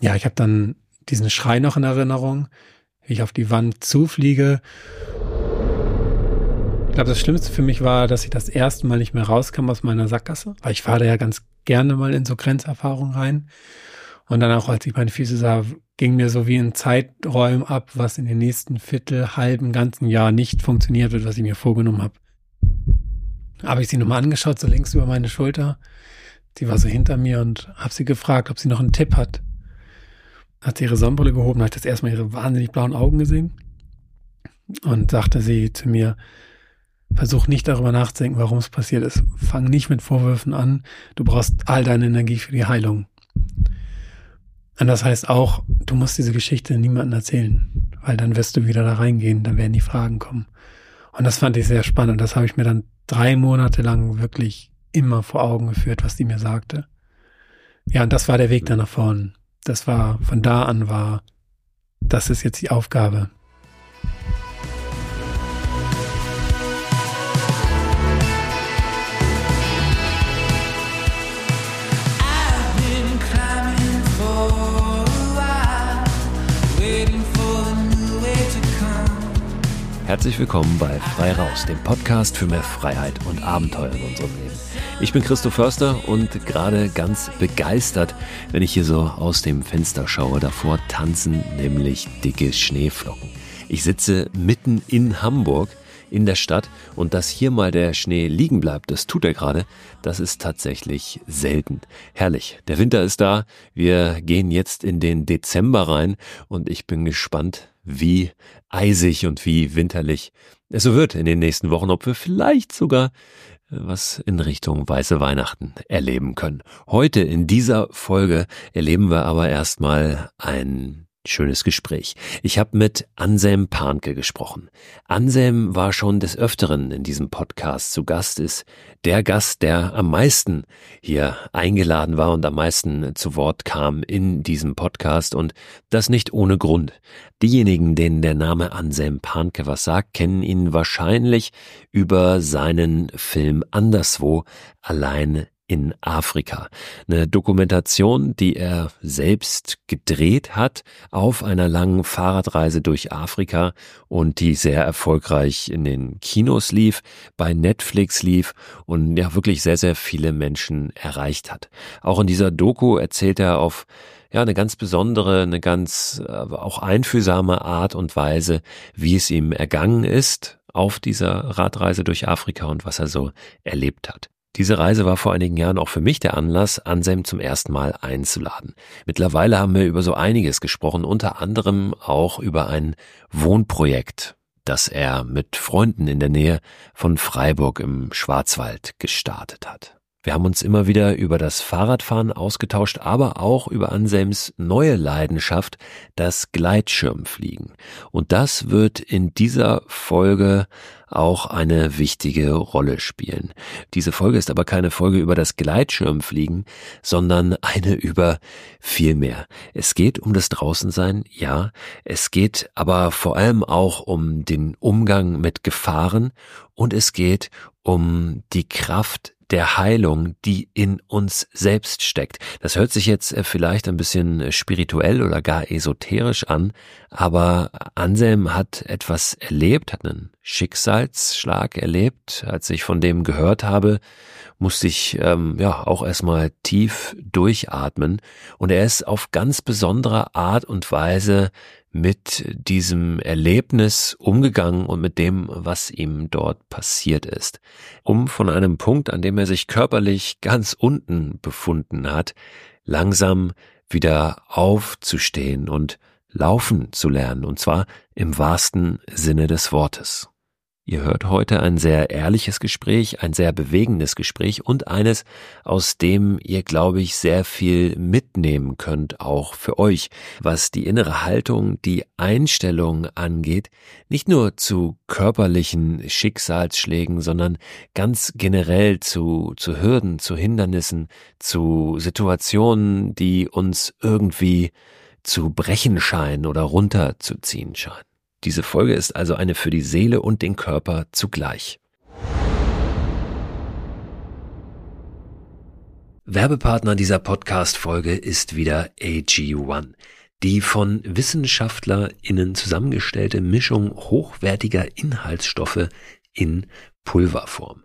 ja, ich habe dann diesen Schrei noch in Erinnerung, wie ich auf die Wand zufliege. Ich glaube, das Schlimmste für mich war, dass ich das erste Mal nicht mehr rauskam aus meiner Sackgasse, weil ich fahre ja ganz gerne mal in so Grenzerfahrungen rein. Und dann auch, als ich meine Füße sah, ging mir so wie in Zeiträumen ab, was in den nächsten Viertel, halben, ganzen Jahr nicht funktioniert wird, was ich mir vorgenommen habe. Habe ich sie nochmal angeschaut, so links über meine Schulter. Sie war so hinter mir und habe sie gefragt, ob sie noch einen Tipp hat hat sie ihre Sonnenbrille gehoben, hat das erstmal ihre wahnsinnig blauen Augen gesehen und sagte sie zu mir, versuch nicht darüber nachzudenken, warum es passiert ist. Fang nicht mit Vorwürfen an. Du brauchst all deine Energie für die Heilung. Und das heißt auch, du musst diese Geschichte niemandem erzählen, weil dann wirst du wieder da reingehen, dann werden die Fragen kommen. Und das fand ich sehr spannend. Das habe ich mir dann drei Monate lang wirklich immer vor Augen geführt, was die mir sagte. Ja, und das war der Weg dann nach vorne das war, von da an war, das ist jetzt die Aufgabe. Herzlich willkommen bei Frei Raus, dem Podcast für mehr Freiheit und Abenteuer in unserem Leben. Ich bin Christoph Förster und gerade ganz begeistert, wenn ich hier so aus dem Fenster schaue. Davor tanzen nämlich dicke Schneeflocken. Ich sitze mitten in Hamburg in der Stadt und dass hier mal der Schnee liegen bleibt, das tut er gerade, das ist tatsächlich selten. Herrlich, der Winter ist da, wir gehen jetzt in den Dezember rein und ich bin gespannt, wie eisig und wie winterlich es so wird in den nächsten Wochen, ob wir vielleicht sogar was in Richtung weiße Weihnachten erleben können. Heute in dieser Folge erleben wir aber erstmal ein schönes Gespräch. Ich habe mit Anselm Panke gesprochen. Anselm war schon des Öfteren in diesem Podcast zu Gast, ist der Gast, der am meisten hier eingeladen war und am meisten zu Wort kam in diesem Podcast und das nicht ohne Grund. Diejenigen, denen der Name Anselm Panke was sagt, kennen ihn wahrscheinlich über seinen Film Anderswo allein in Afrika. Eine Dokumentation, die er selbst gedreht hat auf einer langen Fahrradreise durch Afrika und die sehr erfolgreich in den Kinos lief, bei Netflix lief und ja wirklich sehr, sehr viele Menschen erreicht hat. Auch in dieser Doku erzählt er auf ja, eine ganz besondere, eine ganz auch einfühlsame Art und Weise, wie es ihm ergangen ist auf dieser Radreise durch Afrika und was er so erlebt hat. Diese Reise war vor einigen Jahren auch für mich der Anlass, Anselm zum ersten Mal einzuladen. Mittlerweile haben wir über so einiges gesprochen, unter anderem auch über ein Wohnprojekt, das er mit Freunden in der Nähe von Freiburg im Schwarzwald gestartet hat. Wir haben uns immer wieder über das Fahrradfahren ausgetauscht, aber auch über Anselms neue Leidenschaft, das Gleitschirmfliegen. Und das wird in dieser Folge auch eine wichtige Rolle spielen. Diese Folge ist aber keine Folge über das Gleitschirmfliegen, sondern eine über viel mehr. Es geht um das Draußensein, ja, es geht aber vor allem auch um den Umgang mit Gefahren und es geht um die Kraft der Heilung, die in uns selbst steckt. Das hört sich jetzt äh, vielleicht ein bisschen äh, spirituell oder gar esoterisch an, aber Anselm hat etwas erlebt, hat einen Schicksalsschlag erlebt. Als ich von dem gehört habe, musste ich ähm, ja auch erstmal tief durchatmen und er ist auf ganz besondere Art und Weise mit diesem Erlebnis umgegangen und mit dem, was ihm dort passiert ist, um von einem Punkt, an dem er sich körperlich ganz unten befunden hat, langsam wieder aufzustehen und laufen zu lernen, und zwar im wahrsten Sinne des Wortes. Ihr hört heute ein sehr ehrliches Gespräch, ein sehr bewegendes Gespräch und eines, aus dem ihr, glaube ich, sehr viel mitnehmen könnt, auch für euch, was die innere Haltung, die Einstellung angeht, nicht nur zu körperlichen Schicksalsschlägen, sondern ganz generell zu, zu Hürden, zu Hindernissen, zu Situationen, die uns irgendwie zu brechen scheinen oder runterzuziehen scheinen. Diese Folge ist also eine für die Seele und den Körper zugleich. Werbepartner dieser Podcast-Folge ist wieder AG1. Die von WissenschaftlerInnen zusammengestellte Mischung hochwertiger Inhaltsstoffe in Pulverform.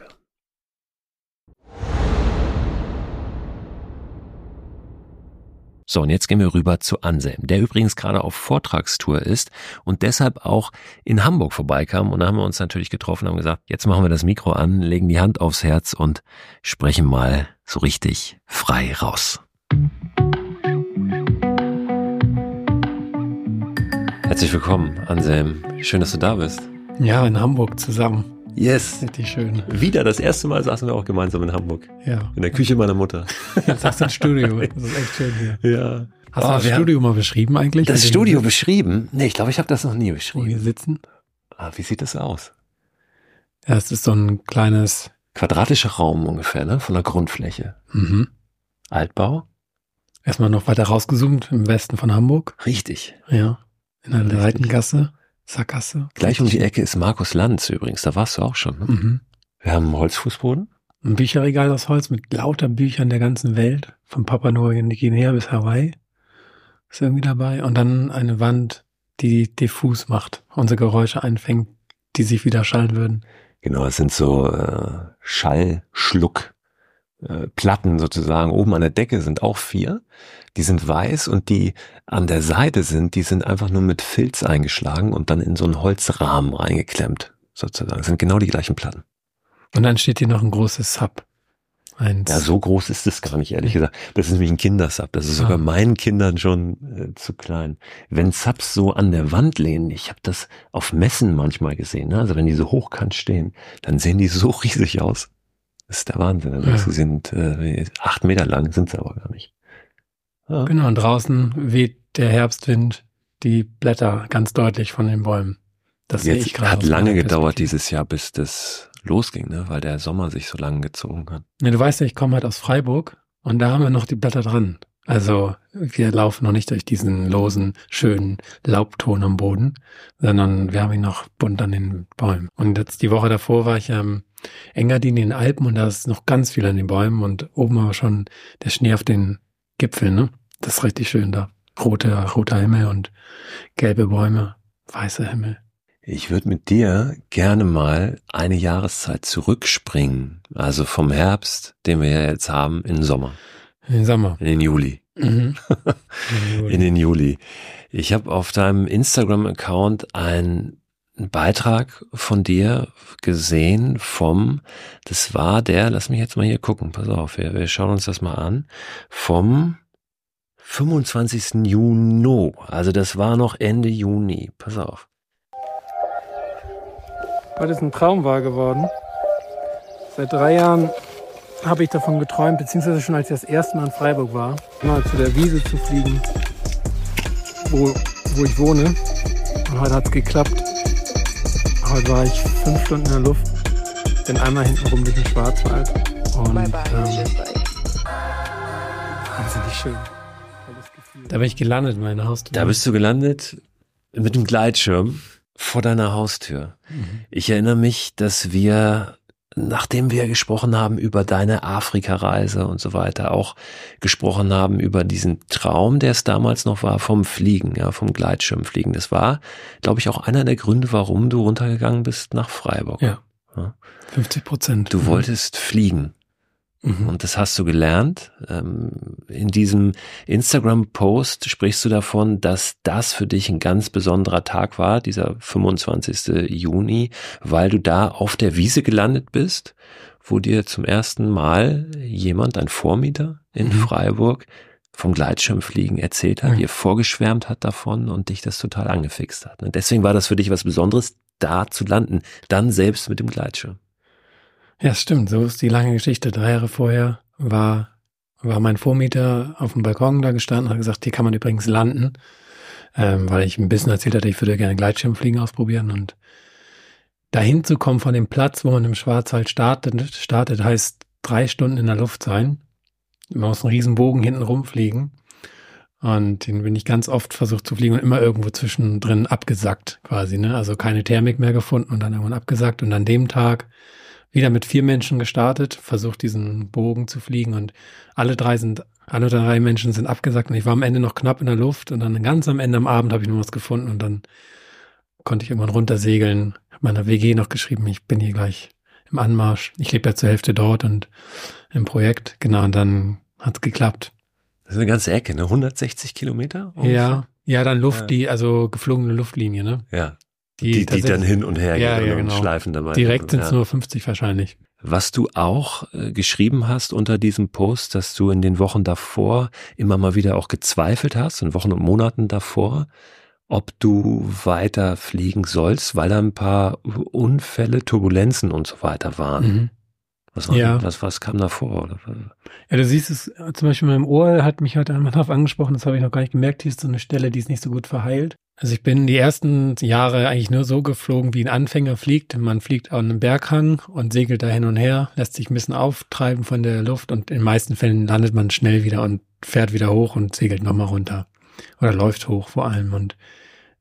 So, und jetzt gehen wir rüber zu Anselm, der übrigens gerade auf Vortragstour ist und deshalb auch in Hamburg vorbeikam. Und da haben wir uns natürlich getroffen und haben gesagt, jetzt machen wir das Mikro an, legen die Hand aufs Herz und sprechen mal so richtig frei raus. Herzlich willkommen, Anselm. Schön, dass du da bist. Ja, in Hamburg zusammen. Yes. Richtig schön. Wieder, das erste Mal saßen wir auch gemeinsam in Hamburg. Ja. In der Küche meiner Mutter. Jetzt hast du ein Studio. Das ist echt schön hier. Ja. Hast Oh, du das Studio mal beschrieben eigentlich? Das Studio beschrieben? Nee, ich glaube, ich habe das noch nie Wo beschrieben. wir sitzen? Ah, wie sieht das aus? Ja, es ist so ein kleines, Quadratischer Raum ungefähr, ne? Von der Grundfläche. mhm. Altbau? erstmal noch weiter rausgezoomt im Westen von Hamburg. Richtig. Ja. In der Richtig. Sackgasse. Gleich um die Ecke ist Markus Lanz übrigens. Da warst du auch schon. Ne? Mhm. Wir haben einen Holzfußboden. Ein Bücherregal aus Holz mit lauter Büchern der ganzen Welt, von Papua Neuguinea bis Hawaii. Ist irgendwie dabei. Und dann eine Wand, die diffus macht, unsere Geräusche einfängt, die sich wieder schallen würden. Genau, es sind so äh, Schallschluck. Äh, Platten sozusagen oben an der Decke sind auch vier. Die sind weiß und die an der Seite sind, die sind einfach nur mit Filz eingeschlagen und dann in so einen Holzrahmen reingeklemmt. Sozusagen. Das sind genau die gleichen Platten. Und dann steht hier noch ein großes Sub. Eins. Ja, so groß ist es gar nicht, ehrlich gesagt. Das ist nämlich ein Kindersub. Das ist sogar Ah. meinen Kindern schon äh, zu klein. Wenn Subs so an der Wand lehnen, ich habe das auf Messen manchmal gesehen, ne? also wenn die so hochkant stehen, dann sehen die so riesig aus. Das ist der Wahnsinn. Denkst Ja. Sie sind äh, acht Meter lang, sind sie aber gar nicht. Ja. Genau, und draußen weht der Herbstwind die Blätter ganz deutlich von den Bäumen. Das sehe ich Jetzt gerade. hat lange gedauert dieses Jahr, bis das losging, ne? weil der Sommer sich so lange gezogen hat. Ja, du weißt ja, ich komme halt aus Freiburg und da haben wir noch die Blätter dran. Also wir laufen noch nicht durch diesen losen, schönen Laubton am Boden, sondern wir haben ihn noch bunt an den Bäumen. Und jetzt die Woche davor war ich am Engadin in den Alpen und da ist noch ganz viel an den Bäumen und oben aber schon der Schnee auf den Gipfeln. Ne? Das ist richtig schön da. Roter, roter Himmel und gelbe Bäume, weißer Himmel. Ich würde mit dir gerne mal eine Jahreszeit zurückspringen. Also vom Herbst, den wir ja jetzt haben, in den Sommer. In den Sommer. In den Juli. Mhm. in den Juli. Ich habe auf deinem Instagram-Account einen Beitrag von dir gesehen vom, das war der, lass mich jetzt mal hier gucken, pass auf, wir, wir schauen uns das mal an, vom 25. Juni, also das war noch Ende Juni, pass auf weil es ein Traum war geworden. Seit drei Jahren habe ich davon geträumt, beziehungsweise schon als ich das erste Mal in Freiburg war, mal zu der Wiese zu fliegen, wo, wo ich wohne. Und heute hat es geklappt. Heute war ich fünf Stunden in der Luft, bin einmal hinten rum durch den Schwarzwald. Und, bye bye, ähm, wahnsinnig schön. Da bin ich gelandet in meiner Haustür. Da bist du gelandet mit dem Gleitschirm vor deiner Haustür. Mhm. Ich erinnere mich, dass wir, nachdem wir gesprochen haben über deine Afrika-Reise und so weiter, auch gesprochen haben über diesen Traum, der es damals noch war, vom Fliegen, ja, vom Gleitschirmfliegen. Das war, glaube ich, auch einer der Gründe, warum du runtergegangen bist nach Freiburg. Ja. ja. 50 Prozent. Du wolltest fliegen. Mhm. Und das hast du gelernt. Ähm, in diesem Instagram-Post sprichst du davon, dass das für dich ein ganz besonderer Tag war, dieser 25. Juni, weil du da auf der Wiese gelandet bist, wo dir zum ersten Mal jemand, ein Vormieter in mhm. Freiburg, vom Gleitschirmfliegen erzählt hat, mhm. dir vorgeschwärmt hat davon und dich das total angefixt hat. Und deswegen war das für dich was Besonderes, da zu landen, dann selbst mit dem Gleitschirm. Ja, stimmt. So ist die lange Geschichte. Drei Jahre vorher war, war mein Vormieter auf dem Balkon da gestanden und hat gesagt, hier kann man übrigens landen, ähm, weil ich ein bisschen erzählt hatte, ich würde gerne Gleitschirmfliegen ausprobieren und dahin zu kommen von dem Platz, wo man im Schwarzwald startet, startet heißt drei Stunden in der Luft sein. Man muss einen riesen Bogen hinten rumfliegen. Und den bin ich ganz oft versucht zu fliegen und immer irgendwo zwischendrin abgesackt quasi, ne? Also keine Thermik mehr gefunden und dann irgendwann abgesackt. Und an dem Tag wieder mit vier Menschen gestartet, versucht diesen Bogen zu fliegen und alle drei sind, alle drei Menschen sind abgesagt und ich war am Ende noch knapp in der Luft und dann ganz am Ende am Abend habe ich noch was gefunden und dann konnte ich irgendwann runtersegeln. Meiner WG noch geschrieben, ich bin hier gleich im Anmarsch. Ich lebe ja zur Hälfte dort und im Projekt. Genau, und dann hat's geklappt. Das ist eine ganze Ecke, ne? 160 Kilometer? Ungefähr? Ja, ja, dann Luft, ja. die, also geflogene Luftlinie, ne? Ja. Die, die, die dann hin und her ja, gehen ja, genau. und schleifen dabei. Direkt sind es ja. nur 50 wahrscheinlich. Was du auch äh, geschrieben hast unter diesem Post, dass du in den Wochen davor immer mal wieder auch gezweifelt hast, in Wochen und Monaten davor, ob du weiter fliegen sollst, weil da ein paar Unfälle, Turbulenzen und so weiter waren. Mhm. Was, war, ja. was, was kam da vor? Ja, du siehst es, zum Beispiel in meinem Ohr hat mich heute einmal darauf angesprochen, das habe ich noch gar nicht gemerkt, hier ist so eine Stelle, die ist nicht so gut verheilt. Also ich bin die ersten Jahre eigentlich nur so geflogen, wie ein Anfänger fliegt. Man fliegt an einem Berghang und segelt da hin und her, lässt sich ein bisschen auftreiben von der Luft und in den meisten Fällen landet man schnell wieder und fährt wieder hoch und segelt nochmal runter. Oder läuft hoch vor allem. Und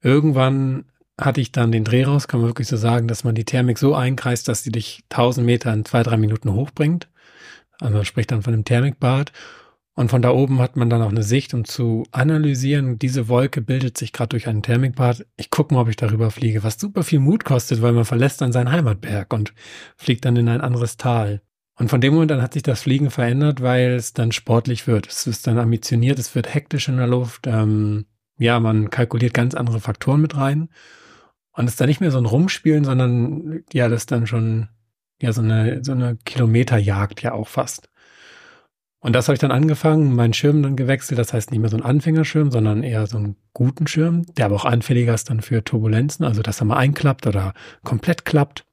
irgendwann hatte ich dann den Dreh raus, kann man wirklich so sagen, dass man die Thermik so einkreist, dass sie dich 1000 Meter in zwei, drei Minuten hochbringt. Also man spricht dann von einem Thermikbad. Und von da oben hat man dann auch eine Sicht, um zu analysieren, diese Wolke bildet sich gerade durch einen Thermikbad. Ich gucke mal, ob ich darüber fliege, was super viel Mut kostet, weil man verlässt dann seinen Heimatberg und fliegt dann in ein anderes Tal. Und von dem Moment an hat sich das Fliegen verändert, weil es dann sportlich wird. Es ist dann ambitioniert, es wird hektisch in der Luft. Ähm, ja, man kalkuliert ganz andere Faktoren mit rein. Und es ist dann nicht mehr so ein Rumspielen, sondern ja, das ist dann schon ja so eine, so eine Kilometerjagd ja auch fast. Und das habe ich dann angefangen, meinen Schirm dann gewechselt. Das heißt nicht mehr so ein Anfängerschirm, sondern eher so einen guten Schirm, der aber auch anfälliger ist dann für Turbulenzen, also dass er mal einklappt oder komplett klappt.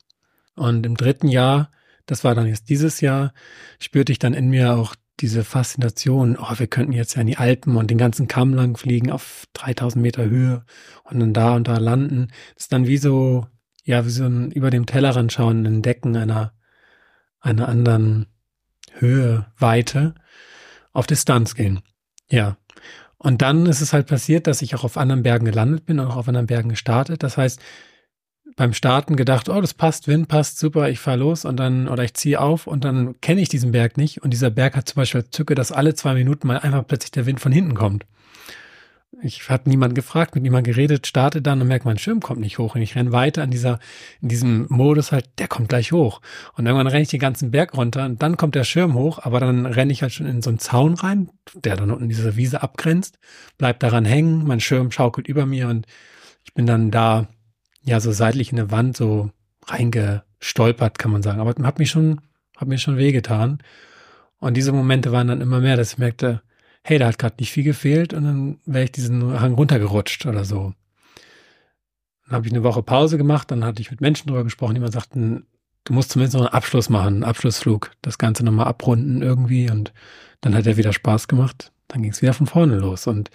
Und im dritten Jahr, das war dann jetzt dieses Jahr, spürte ich dann in mir auch diese Faszination, oh, wir könnten jetzt ja in die Alpen und den ganzen Kamm lang fliegen auf 3000 Meter Höhe und dann da und da landen. Das ist dann wie so, ja, wie so ein über dem Tellerrand schauen, entdecken einer, einer anderen Höhe, Weite auf Distanz gehen. Ja. Und dann ist es halt passiert, dass ich auch auf anderen Bergen gelandet bin und auch auf anderen Bergen gestartet. Das heißt, beim Starten gedacht, oh, das passt, Wind passt, super, ich fahre los und dann, oder ich ziehe auf und dann kenne ich diesen Berg nicht. Und dieser Berg hat zum Beispiel Zücke, dass alle zwei Minuten mal einfach plötzlich der Wind von hinten kommt. Ich hatte niemand gefragt, mit niemand geredet, starte dann und merke, mein Schirm kommt nicht hoch. Und ich renne weiter in dieser, in diesem Modus halt, der kommt gleich hoch. Und irgendwann renne ich den ganzen Berg runter und dann kommt der Schirm hoch, aber dann renne ich halt schon in so einen Zaun rein, der dann unten diese Wiese abgrenzt, bleib daran hängen, mein Schirm schaukelt über mir und ich bin dann da, ja, so seitlich in eine Wand so reingestolpert, kann man sagen. Aber hat mich schon, hat mir schon wehgetan. Und diese Momente waren dann immer mehr, dass ich merkte, hey, da hat gerade nicht viel gefehlt und dann wäre ich diesen Hang runtergerutscht oder so. Dann habe ich eine Woche Pause gemacht, dann hatte ich mit Menschen drüber gesprochen, die mir sagten, du musst zumindest noch einen Abschluss machen, einen Abschlussflug, das Ganze nochmal abrunden irgendwie und dann hat er wieder Spaß gemacht. Dann ging es wieder von vorne los und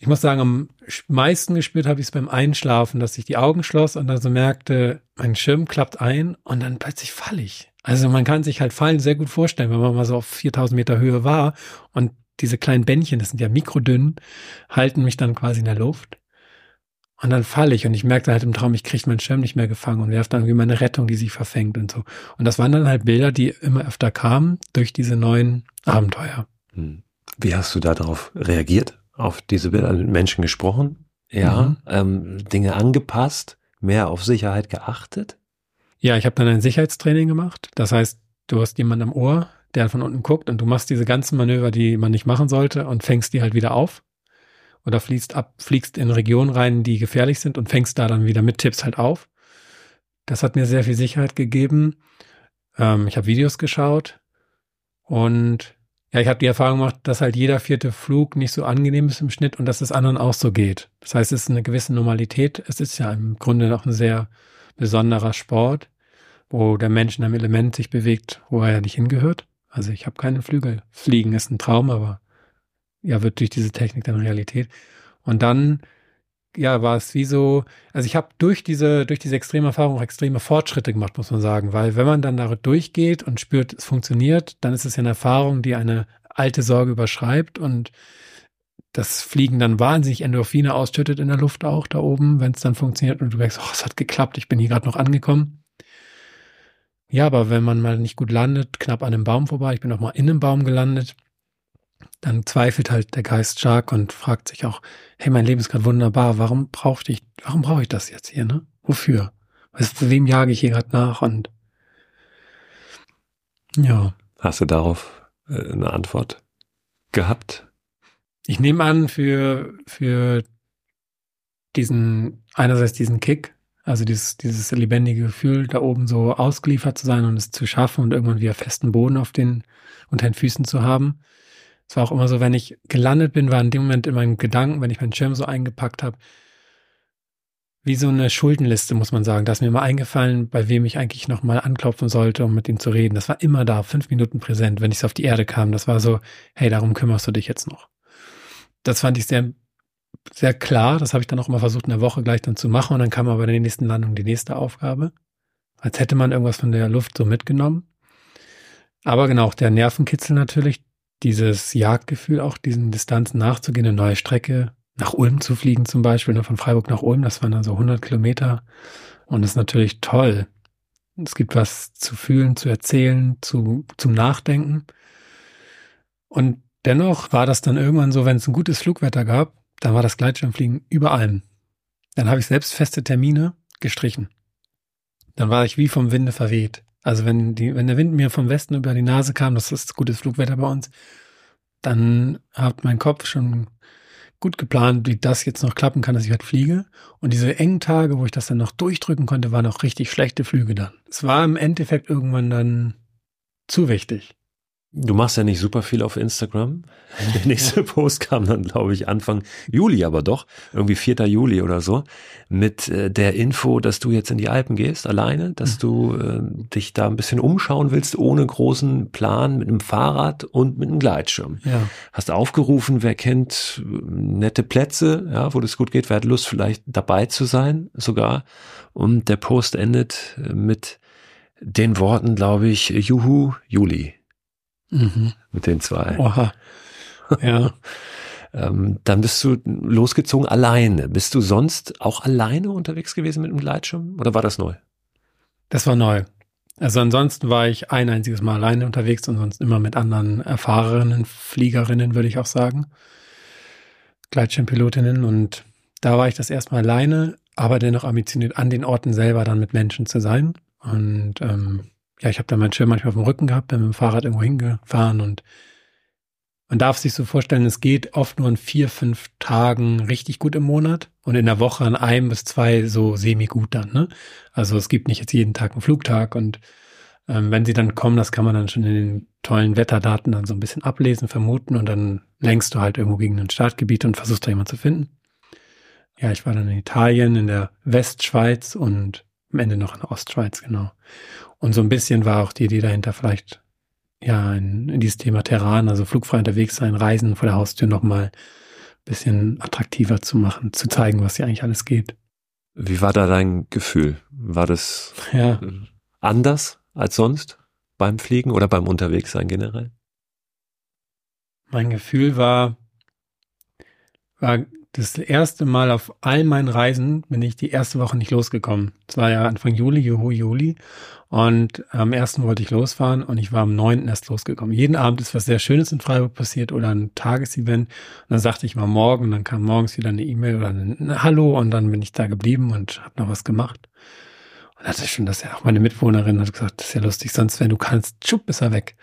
ich muss sagen, am meisten gespürt habe ich es beim Einschlafen, dass ich die Augen schloss und dann so merkte, mein Schirm klappt ein und dann plötzlich falle ich. Also man kann sich halt Fallen sehr gut vorstellen, wenn man mal so auf 4000 Meter Höhe war und diese kleinen Bändchen, das sind ja mikrodünn, halten mich dann quasi in der Luft. Und dann falle ich und ich merkte halt im Traum, ich kriege meinen Schirm nicht mehr gefangen und werfe dann irgendwie meine Rettung, die sich verfängt und so. Und das waren dann halt Bilder, die immer öfter kamen durch diese neuen Abenteuer. Hm. Wie hast du darauf reagiert? Auf diese Bilder mit Menschen gesprochen? Ja, mhm. ähm, Dinge angepasst, mehr auf Sicherheit geachtet? Ja, ich habe dann ein Sicherheitstraining gemacht. Das heißt, du hast jemanden am Ohr, der von unten guckt und du machst diese ganzen Manöver, die man nicht machen sollte und fängst die halt wieder auf. Oder fliegst ab, fliegst in Regionen rein, die gefährlich sind und fängst da dann wieder mit Tipps halt auf. Das hat mir sehr viel Sicherheit gegeben. Ähm, ich habe Videos geschaut und ja, ich habe die Erfahrung gemacht, dass halt jeder vierte Flug nicht so angenehm ist im Schnitt und dass es anderen auch so geht. Das heißt, es ist eine gewisse Normalität. Es ist ja im Grunde noch ein sehr besonderer Sport, wo der Mensch in einem Element sich bewegt, wo er ja nicht hingehört. Also ich habe keine Flügel. Fliegen ist ein Traum, aber ja, wird durch diese Technik dann Realität. Und dann, ja, war es wie so, also ich habe durch diese, durch diese extreme Erfahrung auch extreme Fortschritte gemacht, muss man sagen, weil wenn man dann da durchgeht und spürt, es funktioniert, dann ist es ja eine Erfahrung, die eine alte Sorge überschreibt und das Fliegen dann wahnsinnig Endorphine ausschüttet in der Luft auch da oben, wenn es dann funktioniert und du merkst, oh, es hat geklappt, ich bin hier gerade noch angekommen. Ja, aber wenn man mal nicht gut landet, knapp an einem Baum vorbei, ich bin auch mal in einem Baum gelandet, dann zweifelt halt der Geist stark und fragt sich auch, hey, mein Leben ist gerade wunderbar, warum brauche ich, warum brauche ich das jetzt hier, ne? Wofür? Weißt du, wem jage ich hier gerade nach und ja. Hast du darauf äh, eine Antwort gehabt? Ich nehme an, für, für diesen, einerseits diesen Kick, also dieses, dieses lebendige Gefühl, da oben so ausgeliefert zu sein und es zu schaffen und irgendwann wieder festen Boden auf den, unter den Füßen zu haben. Es war auch immer so, wenn ich gelandet bin, war in dem Moment in meinem Gedanken, wenn ich meinen Schirm so eingepackt habe, wie so eine Schuldenliste, muss man sagen. Da ist mir mal eingefallen, bei wem ich eigentlich nochmal anklopfen sollte, um mit ihm zu reden. Das war immer da, fünf Minuten präsent, wenn ich so auf die Erde kam. Das war so, hey, darum kümmerst du dich jetzt noch. Das fand ich sehr sehr klar. Das habe ich dann auch immer versucht, in der Woche gleich dann zu machen. Und dann kam aber bei der nächsten Landung die nächste Aufgabe. Als hätte man irgendwas von der Luft so mitgenommen. Aber genau, der Nervenkitzel natürlich, dieses Jagdgefühl auch, diesen Distanzen nachzugehen, eine neue Strecke, nach Ulm zu fliegen zum Beispiel, ne, von Freiburg nach Ulm, das waren dann so 100 Kilometer. Und das ist natürlich toll. Es gibt was zu fühlen, zu erzählen, zu, zum Nachdenken. Und dennoch war das dann irgendwann so, wenn es ein gutes Flugwetter gab, dann war das Gleitschirmfliegen über allem. Dann habe ich selbst feste Termine gestrichen. Dann war ich wie vom Winde verweht. Also wenn die, wenn der Wind mir vom Westen über die Nase kam, das ist gutes Flugwetter bei uns, dann hat mein Kopf schon gut geplant, wie das jetzt noch klappen kann, dass ich halt fliege. Und diese engen Tage, wo ich das dann noch durchdrücken konnte, waren auch richtig schlechte Flüge dann. Es war im Endeffekt irgendwann dann zu wichtig. Du machst ja nicht super viel auf Instagram. Der nächste Post kam dann, glaube ich, Anfang Juli, aber doch, irgendwie 4. Juli oder so, mit äh, der Info, dass du jetzt in die Alpen gehst, alleine, dass mhm. du äh, dich da ein bisschen umschauen willst, ohne großen Plan, mit einem Fahrrad und mit einem Gleitschirm. Ja. Hast aufgerufen, wer kennt nette Plätze, ja, wo das gut geht, wer hat Lust, vielleicht dabei zu sein, sogar. Und der Post endet mit den Worten, glaube ich, Juhu, Juli. Mhm. Mit den zwei. Oha. Ja. ähm, dann bist du losgezogen alleine. Bist du sonst auch alleine unterwegs gewesen mit dem Gleitschirm oder war das neu? Das war neu. Also ansonsten war ich ein einziges Mal alleine unterwegs und sonst immer mit anderen erfahrenen Fliegerinnen, würde ich auch sagen. Gleitschirmpilotinnen und da war ich das erstmal alleine, aber dennoch ambitioniert an den Orten selber dann mit Menschen zu sein. Und ähm, ja, ich habe dann meinen Schirm manchmal auf dem Rücken gehabt, bin mit dem Fahrrad irgendwo hingefahren und man darf sich so vorstellen, es geht oft nur in vier, fünf Tagen richtig gut im Monat und in der Woche an einem bis zwei so semi-gut dann. Ne? Also es gibt nicht jetzt jeden Tag einen Flugtag und ähm, wenn sie dann kommen, das kann man dann schon in den tollen Wetterdaten dann so ein bisschen ablesen, vermuten und dann lenkst du halt irgendwo gegen ein Startgebiet und versuchst da jemanden zu finden. Ja, ich war dann in Italien, in der Westschweiz und am Ende noch in der Ostschweiz, genau. Und so ein bisschen war auch die Idee dahinter, vielleicht ja, in, in dieses Thema Terran, also flugfrei unterwegs sein, Reisen vor der Haustür nochmal ein bisschen attraktiver zu machen, zu zeigen, was hier eigentlich alles geht. Wie war da dein Gefühl? War das ja. anders als sonst beim Fliegen oder beim Unterwegssein generell? Mein Gefühl war, war das erste Mal auf all meinen Reisen bin ich die erste Woche nicht losgekommen. Es war ja Anfang Juli, Juhu, Juli. Und am ersten wollte ich losfahren und ich war am neunten erst losgekommen. Jeden Abend ist was sehr Schönes in Freiburg passiert oder ein Tagesevent. Und dann sagte ich mal morgen und dann kam morgens wieder eine E-Mail oder ein Hallo und dann bin ich da geblieben und habe noch was gemacht. Und hatte schon, dass ja auch meine Mitwohnerin hat gesagt, das ist ja lustig, sonst wenn du kannst, tschupp, ist er weg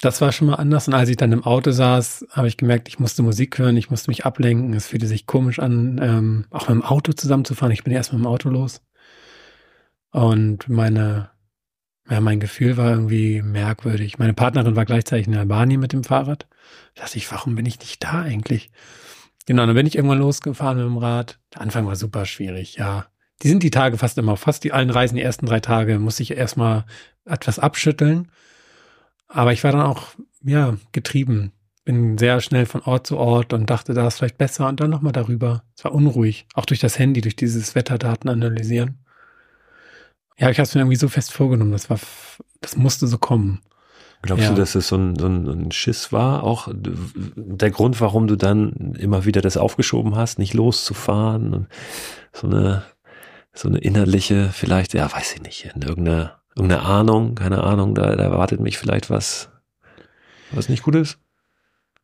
das war schon mal anders. Und als ich dann im Auto saß, habe ich gemerkt, ich musste Musik hören, ich musste mich ablenken. Es fühlte sich komisch an, ähm, auch mit dem Auto zusammenzufahren. Ich bin erst mit dem Auto los. Und meine, ja, mein Gefühl war irgendwie merkwürdig. Meine Partnerin war gleichzeitig in Albanien mit dem Fahrrad. Da dachte ich, warum bin ich nicht da eigentlich? Genau, dann bin ich irgendwann losgefahren mit dem Rad. Der Anfang war super schwierig, ja. Die sind die Tage fast immer, fast die allen Reisen, die ersten drei Tage, muss ich erstmal etwas abschütteln aber ich war dann auch, ja, getrieben. Bin sehr schnell von Ort zu Ort und dachte, da ist vielleicht besser und dann nochmal darüber. Es war unruhig. Auch durch das Handy, durch dieses Wetterdaten analysieren. Ja, ich habe es mir irgendwie so fest vorgenommen. Das war, das musste so kommen. Glaubst ja. du, dass es so ein, so ein Schiss war? Auch der Grund, warum du dann immer wieder das aufgeschoben hast, nicht loszufahren und so eine, so eine innerliche, vielleicht, ja, weiß ich nicht, in irgendeiner irgendeine Ahnung, keine Ahnung, da, da erwartet mich vielleicht was, was nicht gut ist?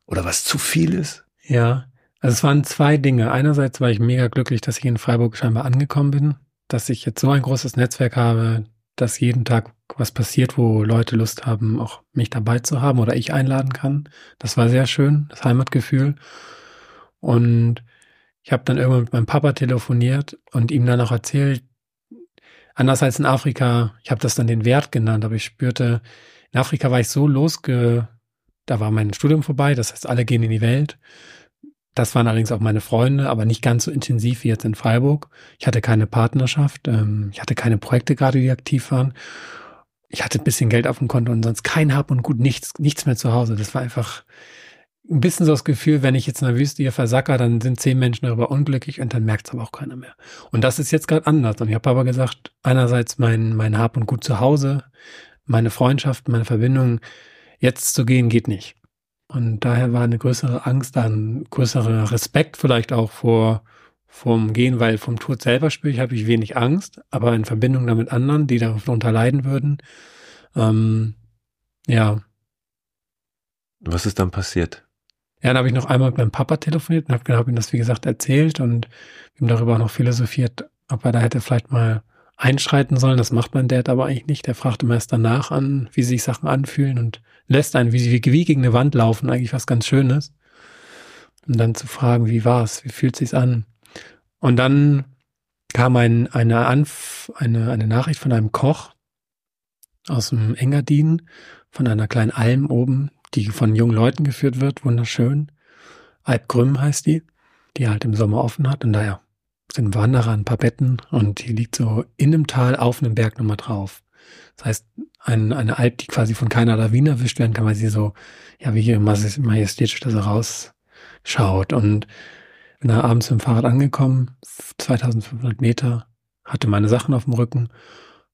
Oder was zu viel ist? Ja, also es waren zwei Dinge. Einerseits war ich mega glücklich, dass ich in Freiburg scheinbar angekommen bin, dass ich jetzt so ein großes Netzwerk habe, dass jeden Tag was passiert, wo Leute Lust haben, auch mich dabei zu haben oder ich einladen kann. Das war sehr schön, das Heimatgefühl. Und ich habe dann irgendwann mit meinem Papa telefoniert und ihm dann auch erzählt, Anders als in Afrika, ich habe das dann den Wert genannt, aber ich spürte, in Afrika war ich so losge, da war mein Studium vorbei, das heißt, alle gehen in die Welt. Das waren allerdings auch meine Freunde, aber nicht ganz so intensiv wie jetzt in Freiburg. Ich hatte keine Partnerschaft, ähm, ich hatte keine Projekte gerade, die aktiv waren. Ich hatte ein bisschen Geld auf dem Konto und sonst kein Hab und Gut, nichts, nichts mehr zu Hause. Das war einfach, ein bisschen so das Gefühl, wenn ich jetzt in der Wüste hier versacker, dann sind zehn Menschen darüber unglücklich und dann merkt es aber auch keiner mehr. Und das ist jetzt gerade anders. Und ich habe aber gesagt, einerseits mein, mein Hab und Gut zu Hause, meine Freundschaft, meine Verbindung, jetzt zu gehen geht nicht. Und daher war eine größere Angst, ein größerer Respekt vielleicht auch vor vom Gehen, weil vom Tod selber spüre ich, habe ich wenig Angst, aber in Verbindung damit anderen, die darunter leiden würden, ähm, ja. Was ist dann passiert? Ja, dann habe ich noch einmal mit meinem Papa telefoniert und habe hab ihm das, wie gesagt, erzählt und ihm darüber auch noch philosophiert, ob er da hätte vielleicht mal einschreiten sollen. Das macht mein Dad aber eigentlich nicht. Der fragt immer erst danach an, wie sich Sachen anfühlen und lässt einen wie, wie, wie gegen eine Wand laufen, eigentlich was ganz Schönes. Und dann zu fragen, wie war's, wie fühlt sich's an? Und dann kam ein, eine, Anf eine, eine Nachricht von einem Koch aus dem Engadin, von einer kleinen Alm oben, die von jungen Leuten geführt wird, wunderschön. Alp Grüm heißt die, die halt im Sommer offen hat und daher sind Wanderer, ein paar Betten und die liegt so in einem Tal auf einem Berg nochmal drauf. Das heißt, ein, eine Alp, die quasi von keiner Lawine erwischt werden kann, weil sie so, ja, wie hier majestätisch da so rausschaut. Und bin da abends mit dem Fahrrad angekommen, 2500 Meter, hatte meine Sachen auf dem Rücken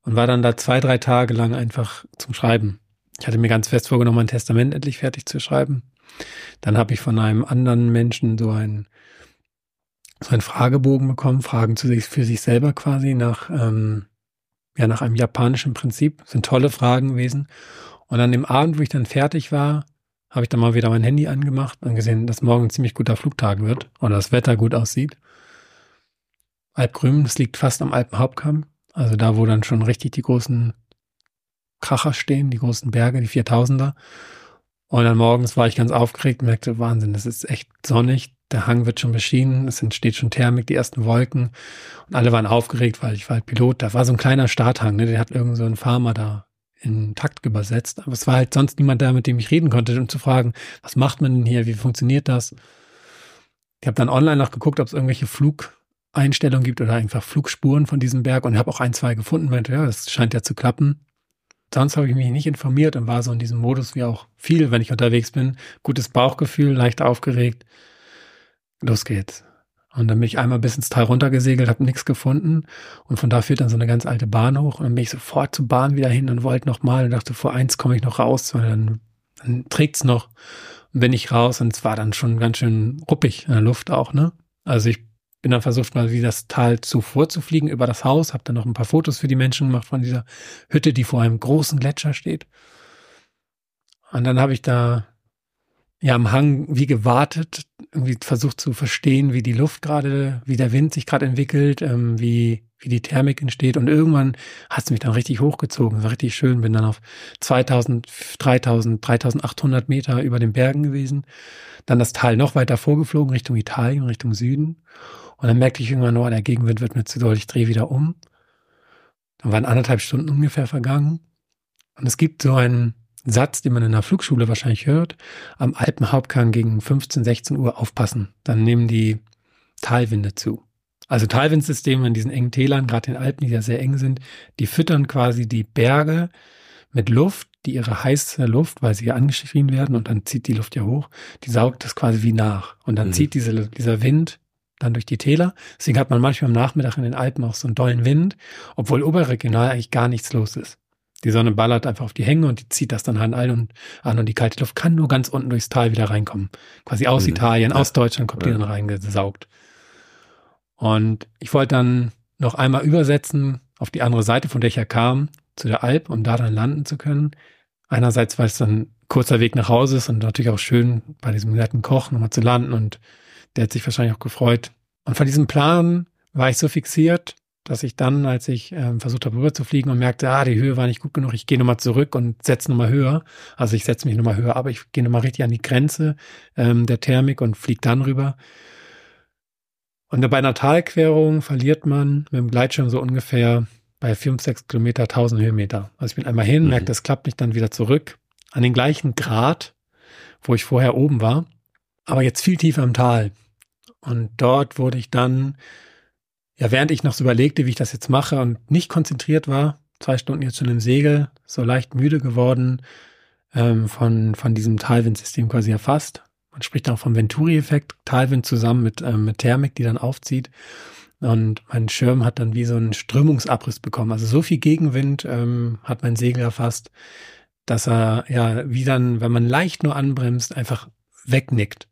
und war dann da zwei, drei Tage lang einfach zum Schreiben. Ich hatte mir ganz fest vorgenommen, mein Testament endlich fertig zu schreiben. Dann habe ich von einem anderen Menschen so ein so einen Fragebogen bekommen, Fragen zu sich für sich selber quasi nach ähm, ja nach einem japanischen Prinzip. Das sind tolle Fragen gewesen. Und an dem Abend, wo ich dann fertig war, habe ich dann mal wieder mein Handy angemacht und gesehen, dass morgen ein ziemlich guter Flugtag wird oder das Wetter gut aussieht. Alpgrüm, das liegt fast am Alpenhauptkamm, also da, wo dann schon richtig die großen Kracher stehen, die großen Berge, die 4000er. Und dann morgens war ich ganz aufgeregt und merkte, Wahnsinn, das ist echt sonnig, der Hang wird schon beschienen, es entsteht schon Thermik, die ersten Wolken. Und alle waren aufgeregt, weil ich war halt Pilot. Da war so ein kleiner Starthang, ne? der hat irgend so ein Farmer da in Takt übersetzt. Aber es war halt sonst niemand da, mit dem ich reden konnte, um zu fragen, was macht man denn hier, wie funktioniert das? Ich habe dann online nachgeguckt, ob es irgendwelche Flugeinstellungen gibt oder einfach Flugspuren von diesem Berg und habe auch ein, zwei gefunden, meinte, ja, das scheint ja zu klappen. Sonst habe ich mich nicht informiert und war so in diesem Modus wie auch viel, wenn ich unterwegs bin. Gutes Bauchgefühl, leicht aufgeregt. Los geht's. Und dann bin ich einmal bis ins Tal runtergesegelt, habe nichts gefunden. Und von da führt dann so eine ganz alte Bahn hoch. Und dann bin ich sofort zur Bahn wieder hin und wollte nochmal und dachte, vor eins komme ich noch raus, weil dann, dann trägt's noch. Und bin ich raus und es war dann schon ganz schön ruppig in der Luft auch, ne? Also ich bin dann versucht, mal wie das Tal zuvor zu fliegen über das Haus, habe dann noch ein paar Fotos für die Menschen gemacht von dieser Hütte, die vor einem großen Gletscher steht. Und dann habe ich da ja am Hang wie gewartet, irgendwie versucht zu verstehen, wie die Luft gerade, wie der Wind sich gerade entwickelt, ähm, wie wie die Thermik entsteht. Und irgendwann hat es mich dann richtig hochgezogen, war richtig schön, bin dann auf 2000, 3000, 3800 Meter über den Bergen gewesen, dann das Tal noch weiter vorgeflogen Richtung Italien, Richtung Süden und dann merkte ich irgendwann, oh, der Gegenwind wird mir zu doll, ich drehe wieder um. Dann waren anderthalb Stunden ungefähr vergangen. Und es gibt so einen Satz, den man in der Flugschule wahrscheinlich hört. Am Alpenhauptgang gegen 15, 16 Uhr aufpassen. Dann nehmen die Talwinde zu. Also Talwindsysteme in diesen engen Tälern, gerade in den Alpen, die ja sehr eng sind, die füttern quasi die Berge mit Luft, die ihre heiße Luft, weil sie ja angeschrien werden und dann zieht die Luft ja hoch, die saugt das quasi wie nach. Und dann mhm. zieht diese, dieser Wind dann durch die Täler. Deswegen hat man manchmal am Nachmittag in den Alpen auch so einen dollen Wind, obwohl oberregional eigentlich gar nichts los ist. Die Sonne ballert einfach auf die Hänge und die zieht das dann an und an und die kalte Luft kann nur ganz unten durchs Tal wieder reinkommen. Quasi aus mhm. Italien, ja. aus Deutschland kommt ja. die dann reingesaugt. Und ich wollte dann noch einmal übersetzen auf die andere Seite, von der ich ja kam, zu der Alp, um da dann landen zu können. Einerseits, weil es dann kurzer Weg nach Hause ist und natürlich auch schön bei diesem netten Koch nochmal zu landen und der hat sich wahrscheinlich auch gefreut. Und von diesem Plan war ich so fixiert, dass ich dann, als ich ähm, versucht habe, rüber zu fliegen und merkte, ah, die Höhe war nicht gut genug, ich gehe nochmal zurück und setze nochmal höher. Also ich setze mich nochmal höher, aber ich gehe nochmal richtig an die Grenze ähm, der Thermik und fliege dann rüber. Und bei einer Talquerung verliert man mit dem Gleitschirm so ungefähr bei 5, 6 Kilometer 1000 Höhenmeter. Also ich bin einmal hin, mhm. merke, das klappt nicht, dann wieder zurück. An den gleichen Grad, wo ich vorher oben war, aber jetzt viel tiefer im Tal. Und dort wurde ich dann, ja, während ich noch so überlegte, wie ich das jetzt mache und nicht konzentriert war, zwei Stunden jetzt schon im Segel, so leicht müde geworden, ähm, von, von diesem Talwindsystem quasi erfasst. Man spricht auch vom Venturi-Effekt, Talwind zusammen mit, ähm, mit Thermik, die dann aufzieht. Und mein Schirm hat dann wie so einen Strömungsabriss bekommen. Also so viel Gegenwind ähm, hat mein Segel erfasst, dass er ja wie dann, wenn man leicht nur anbremst, einfach wegnickt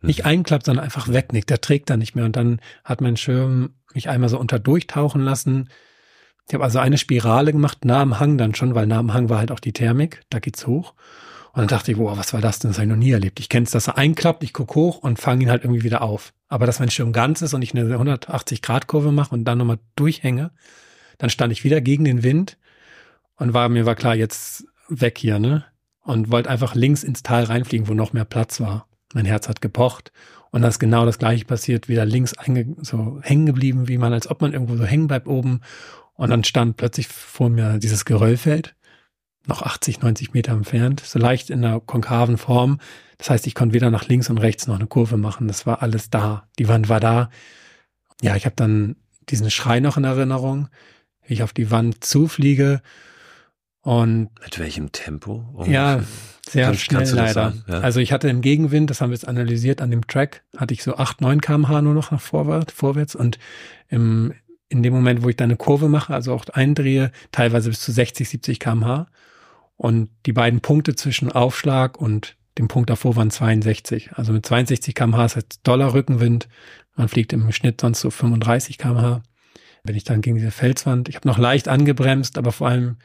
nicht mhm. einklappt, sondern einfach wegnickt. Der trägt da nicht mehr. Und dann hat mein Schirm mich einmal so unter durchtauchen lassen. Ich habe also eine Spirale gemacht, nah am Hang dann schon, weil nah am Hang war halt auch die Thermik, da geht's hoch. Und dann dachte ich, wow, was war das denn? Das habe ich noch nie erlebt. Ich kenne es, dass er einklappt, ich gucke hoch und fange ihn halt irgendwie wieder auf. Aber dass mein Schirm ganz ist und ich eine 180-Grad-Kurve mache und dann nochmal durchhänge, dann stand ich wieder gegen den Wind und war mir war klar, jetzt weg hier, ne? Und wollte einfach links ins Tal reinfliegen, wo noch mehr Platz war. Mein Herz hat gepocht und dann ist genau das gleiche passiert, wieder links so hängen geblieben, wie man, als ob man irgendwo so hängen bleibt oben. Und dann stand plötzlich vor mir dieses Geröllfeld, noch 80, 90 Meter entfernt, so leicht in einer konkaven Form. Das heißt, ich konnte weder nach links und rechts noch eine Kurve machen. Das war alles da. Die Wand war da. Ja, ich habe dann diesen Schrei noch in Erinnerung, wie ich auf die Wand zufliege und mit welchem Tempo? Ungefähr? Ja, sehr Kann, schnell leider. Ja. Also ich hatte im Gegenwind, das haben wir jetzt analysiert an dem Track, hatte ich so 8, 9 kmh nur noch nach vorwärts, vorwärts und im, in dem Moment, wo ich da eine Kurve mache, also auch eindrehe, teilweise bis zu 60, 70 kmh. Und die beiden Punkte zwischen Aufschlag und dem Punkt davor waren 62. Also mit 62 kmh ist jetzt Dollar Rückenwind. Man fliegt im Schnitt sonst so 35 kmh. Bin ich dann gegen diese Felswand. Ich habe noch leicht angebremst, aber vor allem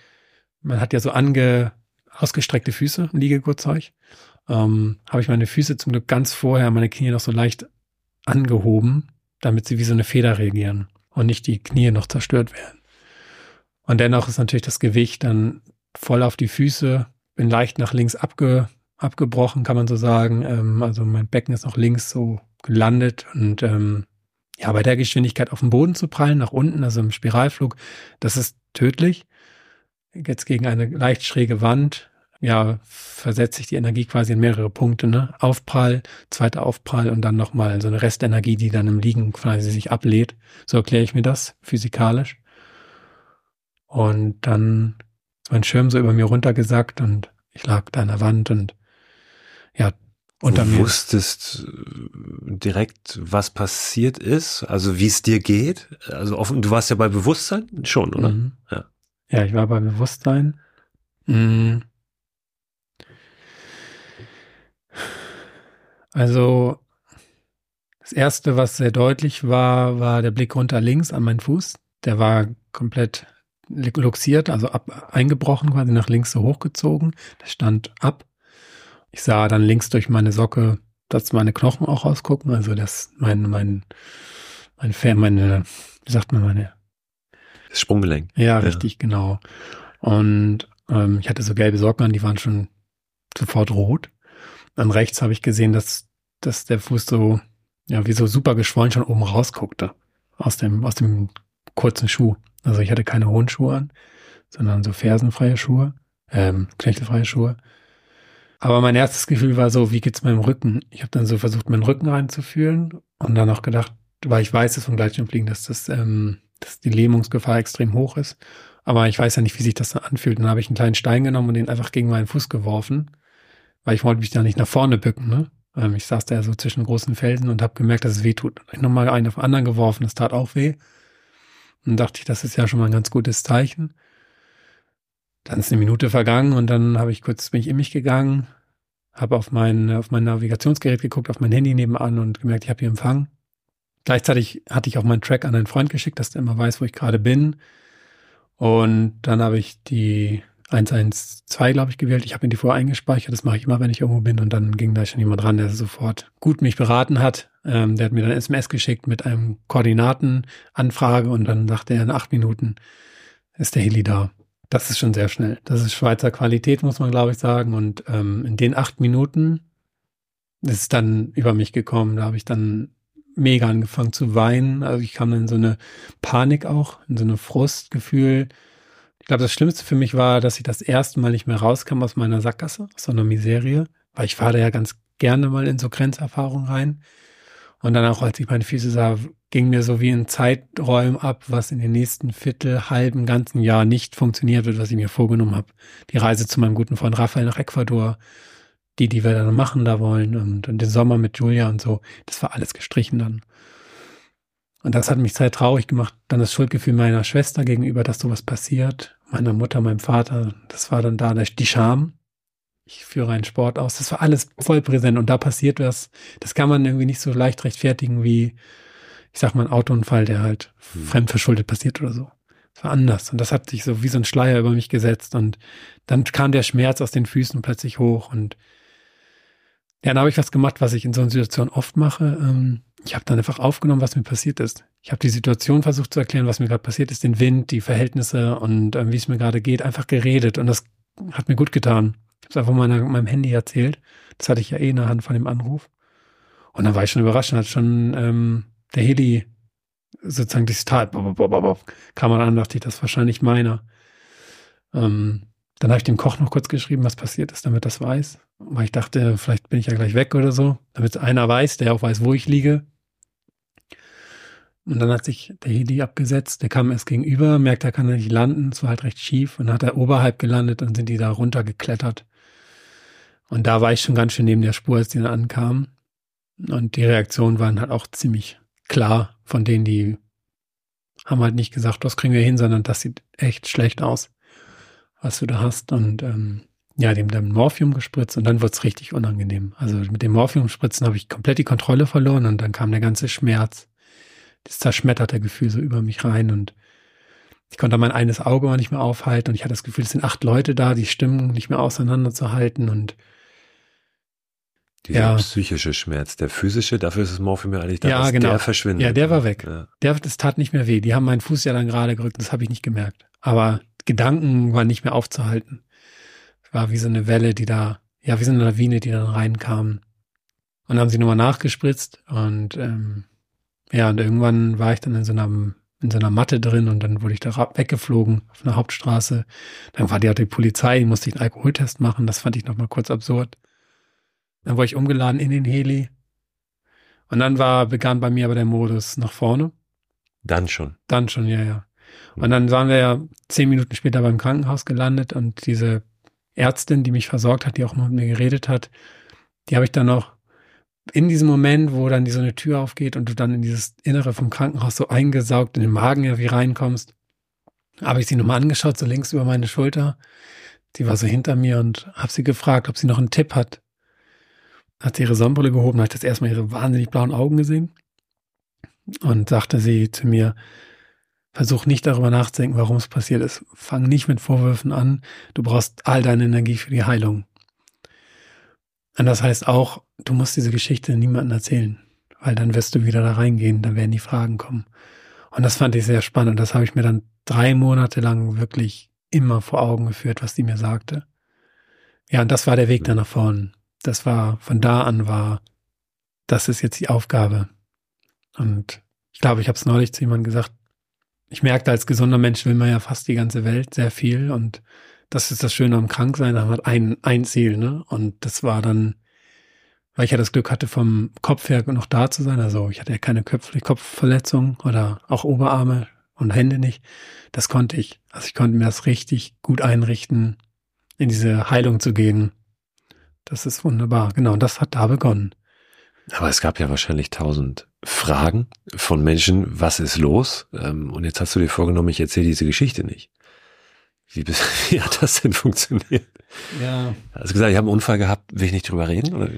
man hat ja so ange, ausgestreckte Füße im Liegegurtzeug. ähm, habe ich meine Füße zum Glück ganz vorher, meine Knie noch so leicht angehoben, damit sie wie so eine Feder reagieren und nicht die Knie noch zerstört werden. Und dennoch ist natürlich das Gewicht dann voll auf die Füße, bin leicht nach links abge, abgebrochen, kann man so sagen. Ähm, also mein Becken ist noch links so gelandet und ähm, ja, bei der Geschwindigkeit auf den Boden zu prallen, nach unten, also im Spiralflug, das ist tödlich. Jetzt gegen eine leicht schräge Wand, ja, versetzt sich die Energie quasi in mehrere Punkte, ne? Aufprall, zweiter Aufprall und dann nochmal so eine Restenergie, die dann im Liegen quasi sich ablädt. So erkläre ich mir das physikalisch. Und dann ist mein Schirm so über mir runtergesackt und ich lag da an der Wand und ja, unter du mir. wusstest äh, direkt, was passiert ist, also wie es dir geht. Also offen, du warst ja bei Bewusstsein schon, oder? Mhm. Ja. Ja, ich war bei Bewusstsein. Mhm. Also das erste, was sehr deutlich war, war der Blick runter links an meinen Fuß. Der war komplett luxiert, also ab, eingebrochen, quasi nach links so hochgezogen. Der stand ab. Ich sah dann links durch meine Socke, dass meine Knochen auch rausgucken, also das mein mein mein meine wie sagt man meine das Sprunggelenk. Ja, ja, richtig genau. Und ähm, ich hatte so gelbe Socken an, die waren schon sofort rot. Dann rechts habe ich gesehen, dass dass der Fuß so ja wie so super geschwollen schon oben rausguckte aus dem aus dem kurzen Schuh. Also ich hatte keine hohen Schuhe an, sondern so fersenfreie Schuhe, ähm, knöchelfreie Schuhe. Aber mein erstes Gefühl war so, wie geht's meinem Rücken? Ich habe dann so versucht, meinen Rücken reinzufühlen und dann auch gedacht, weil ich weiß es vom Gleitschirmfliegen, dass das, ähm, dass die Lähmungsgefahr extrem hoch ist. Aber ich weiß ja nicht, wie sich das dann anfühlt. Dann habe ich einen kleinen Stein genommen und den einfach gegen meinen Fuß geworfen, weil ich wollte mich da nicht nach vorne bücken. Ne? Ähm, ich saß da so zwischen großen Felsen und habe gemerkt, dass es weh tut. Ich nochmal einen auf den anderen geworfen, das tat auch weh. Und dachte ich, das ist ja schon mal ein ganz gutes Zeichen. Dann ist eine Minute vergangen und dann habe ich kurz, bin ich in mich gegangen, habe auf mein, auf mein Navigationsgerät geguckt, auf mein Handy nebenan und gemerkt, ich habe hier Empfang. Gleichzeitig hatte ich auch meinen Track an einen Freund geschickt, dass der immer weiß, wo ich gerade bin. Und dann habe ich die 112, glaube ich, gewählt. Ich habe ihn die vorher eingespeichert. Das mache ich immer, wenn ich irgendwo bin. Und dann ging da schon jemand ran, der sofort gut mich beraten hat. Ähm, der hat mir dann SMS geschickt mit einem Koordinatenanfrage und dann sagte er, in acht Minuten ist der Heli da. Das ist schon sehr schnell. Das ist Schweizer Qualität, muss man, glaube ich, sagen. Und ähm, in den acht Minuten ist es dann über mich gekommen. Da habe ich dann mega angefangen zu weinen. Also ich kam in so eine Panik auch, in so eine Frustgefühl. Ich glaube, das Schlimmste für mich war, dass ich das erste Mal nicht mehr rauskam aus meiner Sackgasse, aus so einer Miserie, weil ich fahre ja ganz gerne mal in so Grenzerfahrungen rein. Und dann auch, als ich meine Füße sah, ging mir so wie in Zeiträumen ab, was in den nächsten Viertel, halben, ganzen Jahr nicht funktioniert wird, was ich mir vorgenommen habe. Die Reise zu meinem guten Freund Raphael nach Ecuador, die, die wir dann machen da wollen und, und den Sommer mit Julia und so, das war alles gestrichen dann. Und das hat mich sehr traurig gemacht. Dann das Schuldgefühl meiner Schwester gegenüber, dass sowas passiert. Meiner Mutter, meinem Vater. Das war dann da die Scham. Ich führe einen Sport aus. Das war alles voll präsent. Und da passiert was. Das kann man irgendwie nicht so leicht rechtfertigen wie, ich sag mal, ein Autounfall, der halt hm. fremdverschuldet passiert oder so. Das war anders. Und das hat sich so wie so ein Schleier über mich gesetzt. Und dann kam der Schmerz aus den Füßen plötzlich hoch. Und ja, dann habe ich was gemacht, was ich in so einer Situation oft mache. Ähm, ich habe dann einfach aufgenommen, was mir passiert ist. Ich habe die Situation versucht zu erklären, was mir gerade passiert ist, den Wind, die Verhältnisse und ähm, wie es mir gerade geht, einfach geredet und das hat mir gut getan. Ich habe es einfach meiner, meinem Handy erzählt. Das hatte ich ja eh in der Hand von dem Anruf. Und dann war ich schon überrascht, hat schon ähm, der Heli sozusagen dieses Tal kam man an, dachte ich, das ist wahrscheinlich meiner. Ähm, dann habe ich dem Koch noch kurz geschrieben, was passiert ist, damit das weiß. Weil ich dachte, vielleicht bin ich ja gleich weg oder so, damit einer weiß, der auch weiß, wo ich liege. Und dann hat sich der Heli abgesetzt, der kam erst gegenüber, merkt, er kann nicht landen, es war halt recht schief und dann hat er oberhalb gelandet und sind die da runtergeklettert. Und da war ich schon ganz schön neben der Spur, als die dann ankamen. Und die Reaktionen waren halt auch ziemlich klar von denen, die haben halt nicht gesagt, das kriegen wir hin, sondern das sieht echt schlecht aus, was du da hast. Und ähm, ja, dem dann Morphium gespritzt und dann wird's richtig unangenehm. Also mit dem Morphium-Spritzen habe ich komplett die Kontrolle verloren und dann kam der ganze Schmerz das zerschmetterte Gefühl so über mich rein und ich konnte mein eines Auge mal nicht mehr aufhalten und ich hatte das Gefühl, es sind acht Leute da, die Stimmen nicht mehr auseinanderzuhalten und Dieser Ja. psychische Schmerz. Der physische, dafür ist das Morphium ja eigentlich da, Ja, genau. der verschwindet. Ja, der war weg. Ja. Der, das tat nicht mehr weh. Die haben meinen Fuß ja dann gerade gerückt, das habe ich nicht gemerkt. Aber Gedanken waren nicht mehr aufzuhalten. War wie so eine Welle, die da, ja, wie so eine Lawine, die dann reinkam. Und dann haben sie nochmal nachgespritzt und ähm, ja, und irgendwann war ich dann in so einer in so einer Matte drin und dann wurde ich da weggeflogen auf einer Hauptstraße. Dann war die, auch die Polizei, musste ich einen Alkoholtest machen, das fand ich nochmal kurz absurd. Dann wurde ich umgeladen in den Heli. Und dann war, begann bei mir aber der Modus nach vorne. Dann schon. Dann schon, ja, ja. Und dann waren wir ja zehn Minuten später beim Krankenhaus gelandet und diese Ärztin, die mich versorgt hat, die auch mit mir geredet hat, die habe ich dann noch in diesem Moment, wo dann so eine Tür aufgeht und du dann in dieses Innere vom Krankenhaus so eingesaugt in den Magen irgendwie reinkommst, habe ich sie nochmal angeschaut, so links über meine Schulter. Die war so hinter mir und habe sie gefragt, ob sie noch einen Tipp hat. Hat sie ihre Sonnenbrille gehoben, hat das erstmal ihre wahnsinnig blauen Augen gesehen und sagte sie zu mir, versuch nicht darüber nachzudenken, warum es passiert ist. Fang nicht mit Vorwürfen an. Du brauchst all deine Energie für die Heilung. Und das heißt auch, du musst diese Geschichte niemandem erzählen, weil dann wirst du wieder da reingehen, dann werden die Fragen kommen. Und das fand ich sehr spannend. Das habe ich mir dann drei Monate lang wirklich immer vor Augen geführt, was die mir sagte. Ja, und das war der Weg da nach vorne. Das war, von da an war, das ist jetzt die Aufgabe. Und ich glaube, ich habe es neulich zu jemandem gesagt, ich merkte, als gesunder Mensch will man ja fast die ganze Welt sehr viel und das ist das Schöne am Kranksein, da hat ein, ein Ziel, ne? Und das war dann, weil ich ja das Glück hatte, vom Kopf her noch da zu sein, also ich hatte ja keine Köpf Kopfverletzung oder auch Oberarme und Hände nicht. Das konnte ich. Also ich konnte mir das richtig gut einrichten, in diese Heilung zu gehen. Das ist wunderbar. Genau, und das hat da begonnen. Aber es gab ja wahrscheinlich tausend Fragen von Menschen, was ist los? Ähm, Und jetzt hast du dir vorgenommen, ich erzähle diese Geschichte nicht. Wie, bist, wie hat das denn funktioniert? Ja. Hast du gesagt, ich habe einen Unfall gehabt, will ich nicht drüber reden? Oder?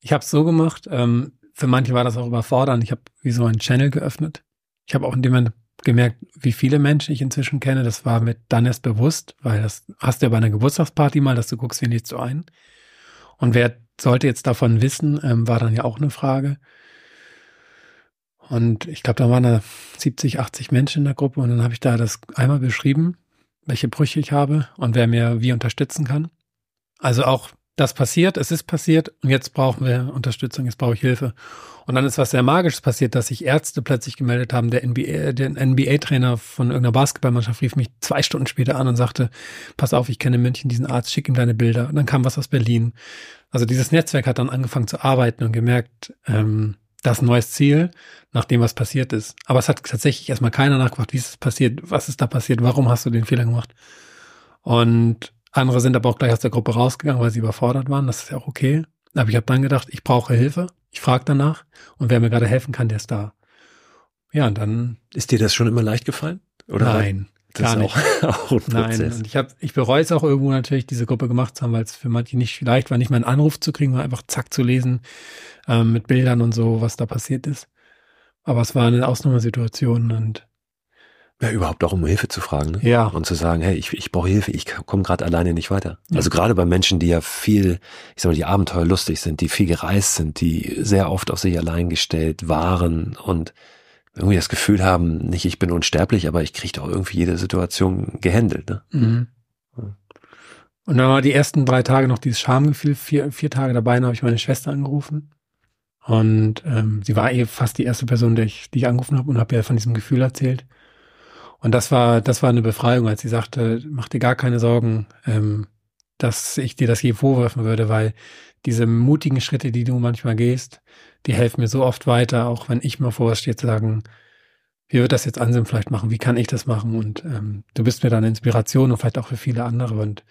Ich habe es so gemacht. Ähm, für manche war das auch überfordernd. Ich habe wie so einen Channel geöffnet. Ich habe auch in dem Moment gemerkt, wie viele Menschen ich inzwischen kenne. Das war mir dann erst bewusst, weil das hast du ja bei einer Geburtstagsparty mal, dass du guckst, wen lädst du ein. Und wer sollte jetzt davon wissen, ähm, war dann ja auch eine Frage. Und ich glaube, da waren da 70, 80 Menschen in der Gruppe und dann habe ich da das einmal beschrieben, welche Brüche ich habe und wer mir wie unterstützen kann. Also auch das passiert, es ist passiert und jetzt brauchen wir Unterstützung, jetzt brauche ich Hilfe. Und dann ist was sehr Magisches passiert, dass sich Ärzte plötzlich gemeldet haben. Der NBA, der NBA-Trainer von irgendeiner Basketballmannschaft rief mich zwei Stunden später an und sagte, pass auf, ich kenne München diesen Arzt, schick ihm deine Bilder. Und dann kam was aus Berlin. Also dieses Netzwerk hat dann angefangen zu arbeiten und gemerkt, ähm, das ein neues Ziel, nach dem was passiert ist. Aber es hat tatsächlich erstmal keiner nachgefragt, wie ist es passiert, was ist da passiert, warum hast du den Fehler gemacht? Und andere sind aber auch gleich aus der Gruppe rausgegangen, weil sie überfordert waren. Das ist ja auch okay. Aber ich habe dann gedacht, ich brauche Hilfe. Ich frage danach und wer mir gerade helfen kann, der ist da. Ja, und dann Ist dir das schon immer leicht gefallen? Oder nein, gar nicht. Auch, auch ein Nein, und ich habe, ich bereue es auch irgendwo natürlich, diese Gruppe gemacht zu haben, weil es für manche nicht leicht war, nicht mal einen Anruf zu kriegen, sondern einfach zack zu lesen ähm, mit Bildern und so, was da passiert ist. Aber es war eine Ausnahmesituation und Ja, überhaupt auch um Hilfe zu fragen. Ne? ja, Und zu sagen, hey, ich, ich brauche Hilfe, ich komme gerade alleine nicht weiter. Ja. Also gerade bei Menschen, die ja viel, ich sag mal, die abenteuerlustig sind, die viel gereist sind, die sehr oft auf sich allein gestellt waren und irgendwie das Gefühl haben, nicht ich bin unsterblich, aber ich kriege doch irgendwie jede Situation gehandelt. Ne? Mhm. Und dann war die ersten drei Tage noch dieses Schamgefühl, vier, vier Tage dabei, dann habe ich meine Schwester angerufen. Und ähm, sie war eh fast die erste Person, die ich, die ich angerufen habe und habe ihr von diesem Gefühl erzählt. Und das war, das war eine Befreiung, als sie sagte, mach dir gar keine Sorgen, ähm, dass ich dir das je vorwerfen würde, weil diese mutigen Schritte, die du manchmal gehst, die helfen mir so oft weiter, auch wenn ich mal vor stehe, zu sagen, wie wird das jetzt Anselm vielleicht machen? Wie kann ich das machen? Und ähm, du bist mir dann Inspiration und vielleicht auch für viele andere. Und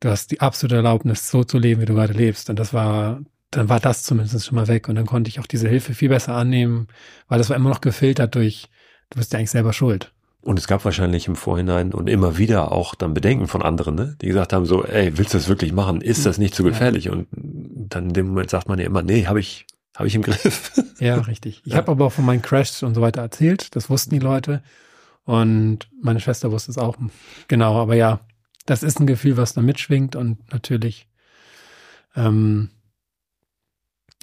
du hast die absolute Erlaubnis, so zu leben, wie du gerade lebst. Und das war, dann war das zumindest schon mal weg. Und dann konnte ich auch diese Hilfe viel besser annehmen, weil das war immer noch gefiltert durch, du bist ja eigentlich selber schuld. Und es gab wahrscheinlich im Vorhinein und immer wieder auch dann Bedenken von anderen, ne? die gesagt haben so, ey, willst du das wirklich machen? Ist das nicht zu Ja. gefährlich? Und dann in dem Moment sagt man ja immer, nee, habe ich, habe ich im Griff. Ja, richtig. Ich Ja. habe aber auch von meinen Crashs und so weiter erzählt. Das wussten die Leute. Und meine Schwester wusste es auch. Genau, aber ja, das ist ein Gefühl, was da mitschwingt und natürlich, ähm,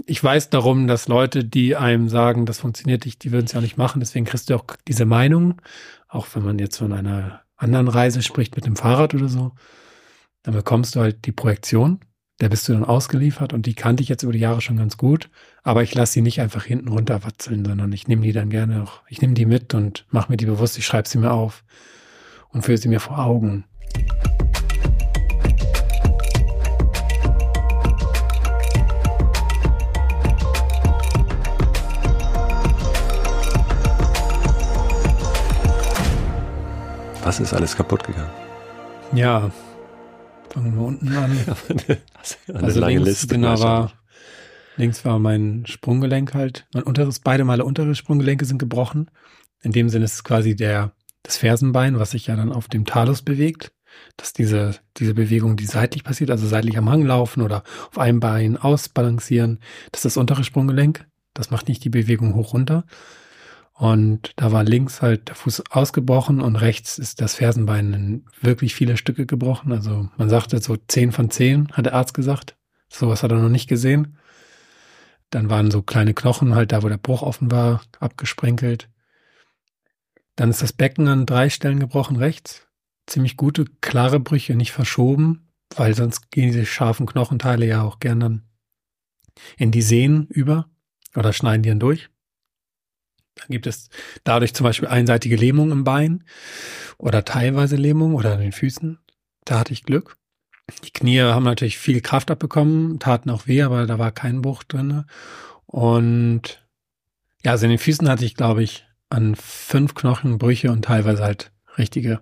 ich weiß darum, dass Leute, die einem sagen, das funktioniert nicht, die würden es ja auch nicht machen. Deswegen kriegst du auch diese Meinung, auch wenn man jetzt von einer anderen Reise spricht mit dem Fahrrad oder so, dann bekommst du halt die Projektion, der bist du dann ausgeliefert und die kannte ich jetzt über die Jahre schon ganz gut, aber ich lasse sie nicht einfach hinten runterwatzeln, sondern ich nehme die dann gerne auch, ich nehme die mit und mache mir die bewusst, ich schreibe sie mir auf und führe sie mir vor Augen. Was ist alles kaputt gegangen? Ja, fangen wir unten an. eine also lange links, Liste. Genau, war, links war mein Sprunggelenk halt. Mein unteres, beide Male untere Sprunggelenke sind gebrochen. In dem Sinne ist es quasi der, das Fersenbein, was sich ja dann auf dem Talus bewegt. Dass diese, diese Bewegung, die seitlich passiert, also seitlich am Hang laufen oder auf einem Bein ausbalancieren, das ist das untere Sprunggelenk. Das macht nicht die Bewegung hoch runter. Und da war links halt der Fuß ausgebrochen und rechts ist das Fersenbein in wirklich viele Stücke gebrochen. Also man sagte so zehn von zehn, hat der Arzt gesagt. Sowas hat er noch nicht gesehen. Dann waren so kleine Knochen halt da, wo der Bruch offen war, abgesprenkelt. Dann ist das Becken an drei Stellen gebrochen rechts. Ziemlich gute, klare Brüche, nicht verschoben, weil sonst gehen diese scharfen Knochenteile ja auch gern dann in die Sehnen über oder schneiden die dann durch. Dann gibt es dadurch zum Beispiel einseitige Lähmung im Bein oder teilweise Lähmung oder an den Füßen. Da hatte ich Glück. Die Knie haben natürlich viel Kraft abbekommen, taten auch weh, aber da war kein Bruch drin. Und ja, also in den Füßen hatte ich, glaube ich, an fünf Knochenbrüche und teilweise halt richtige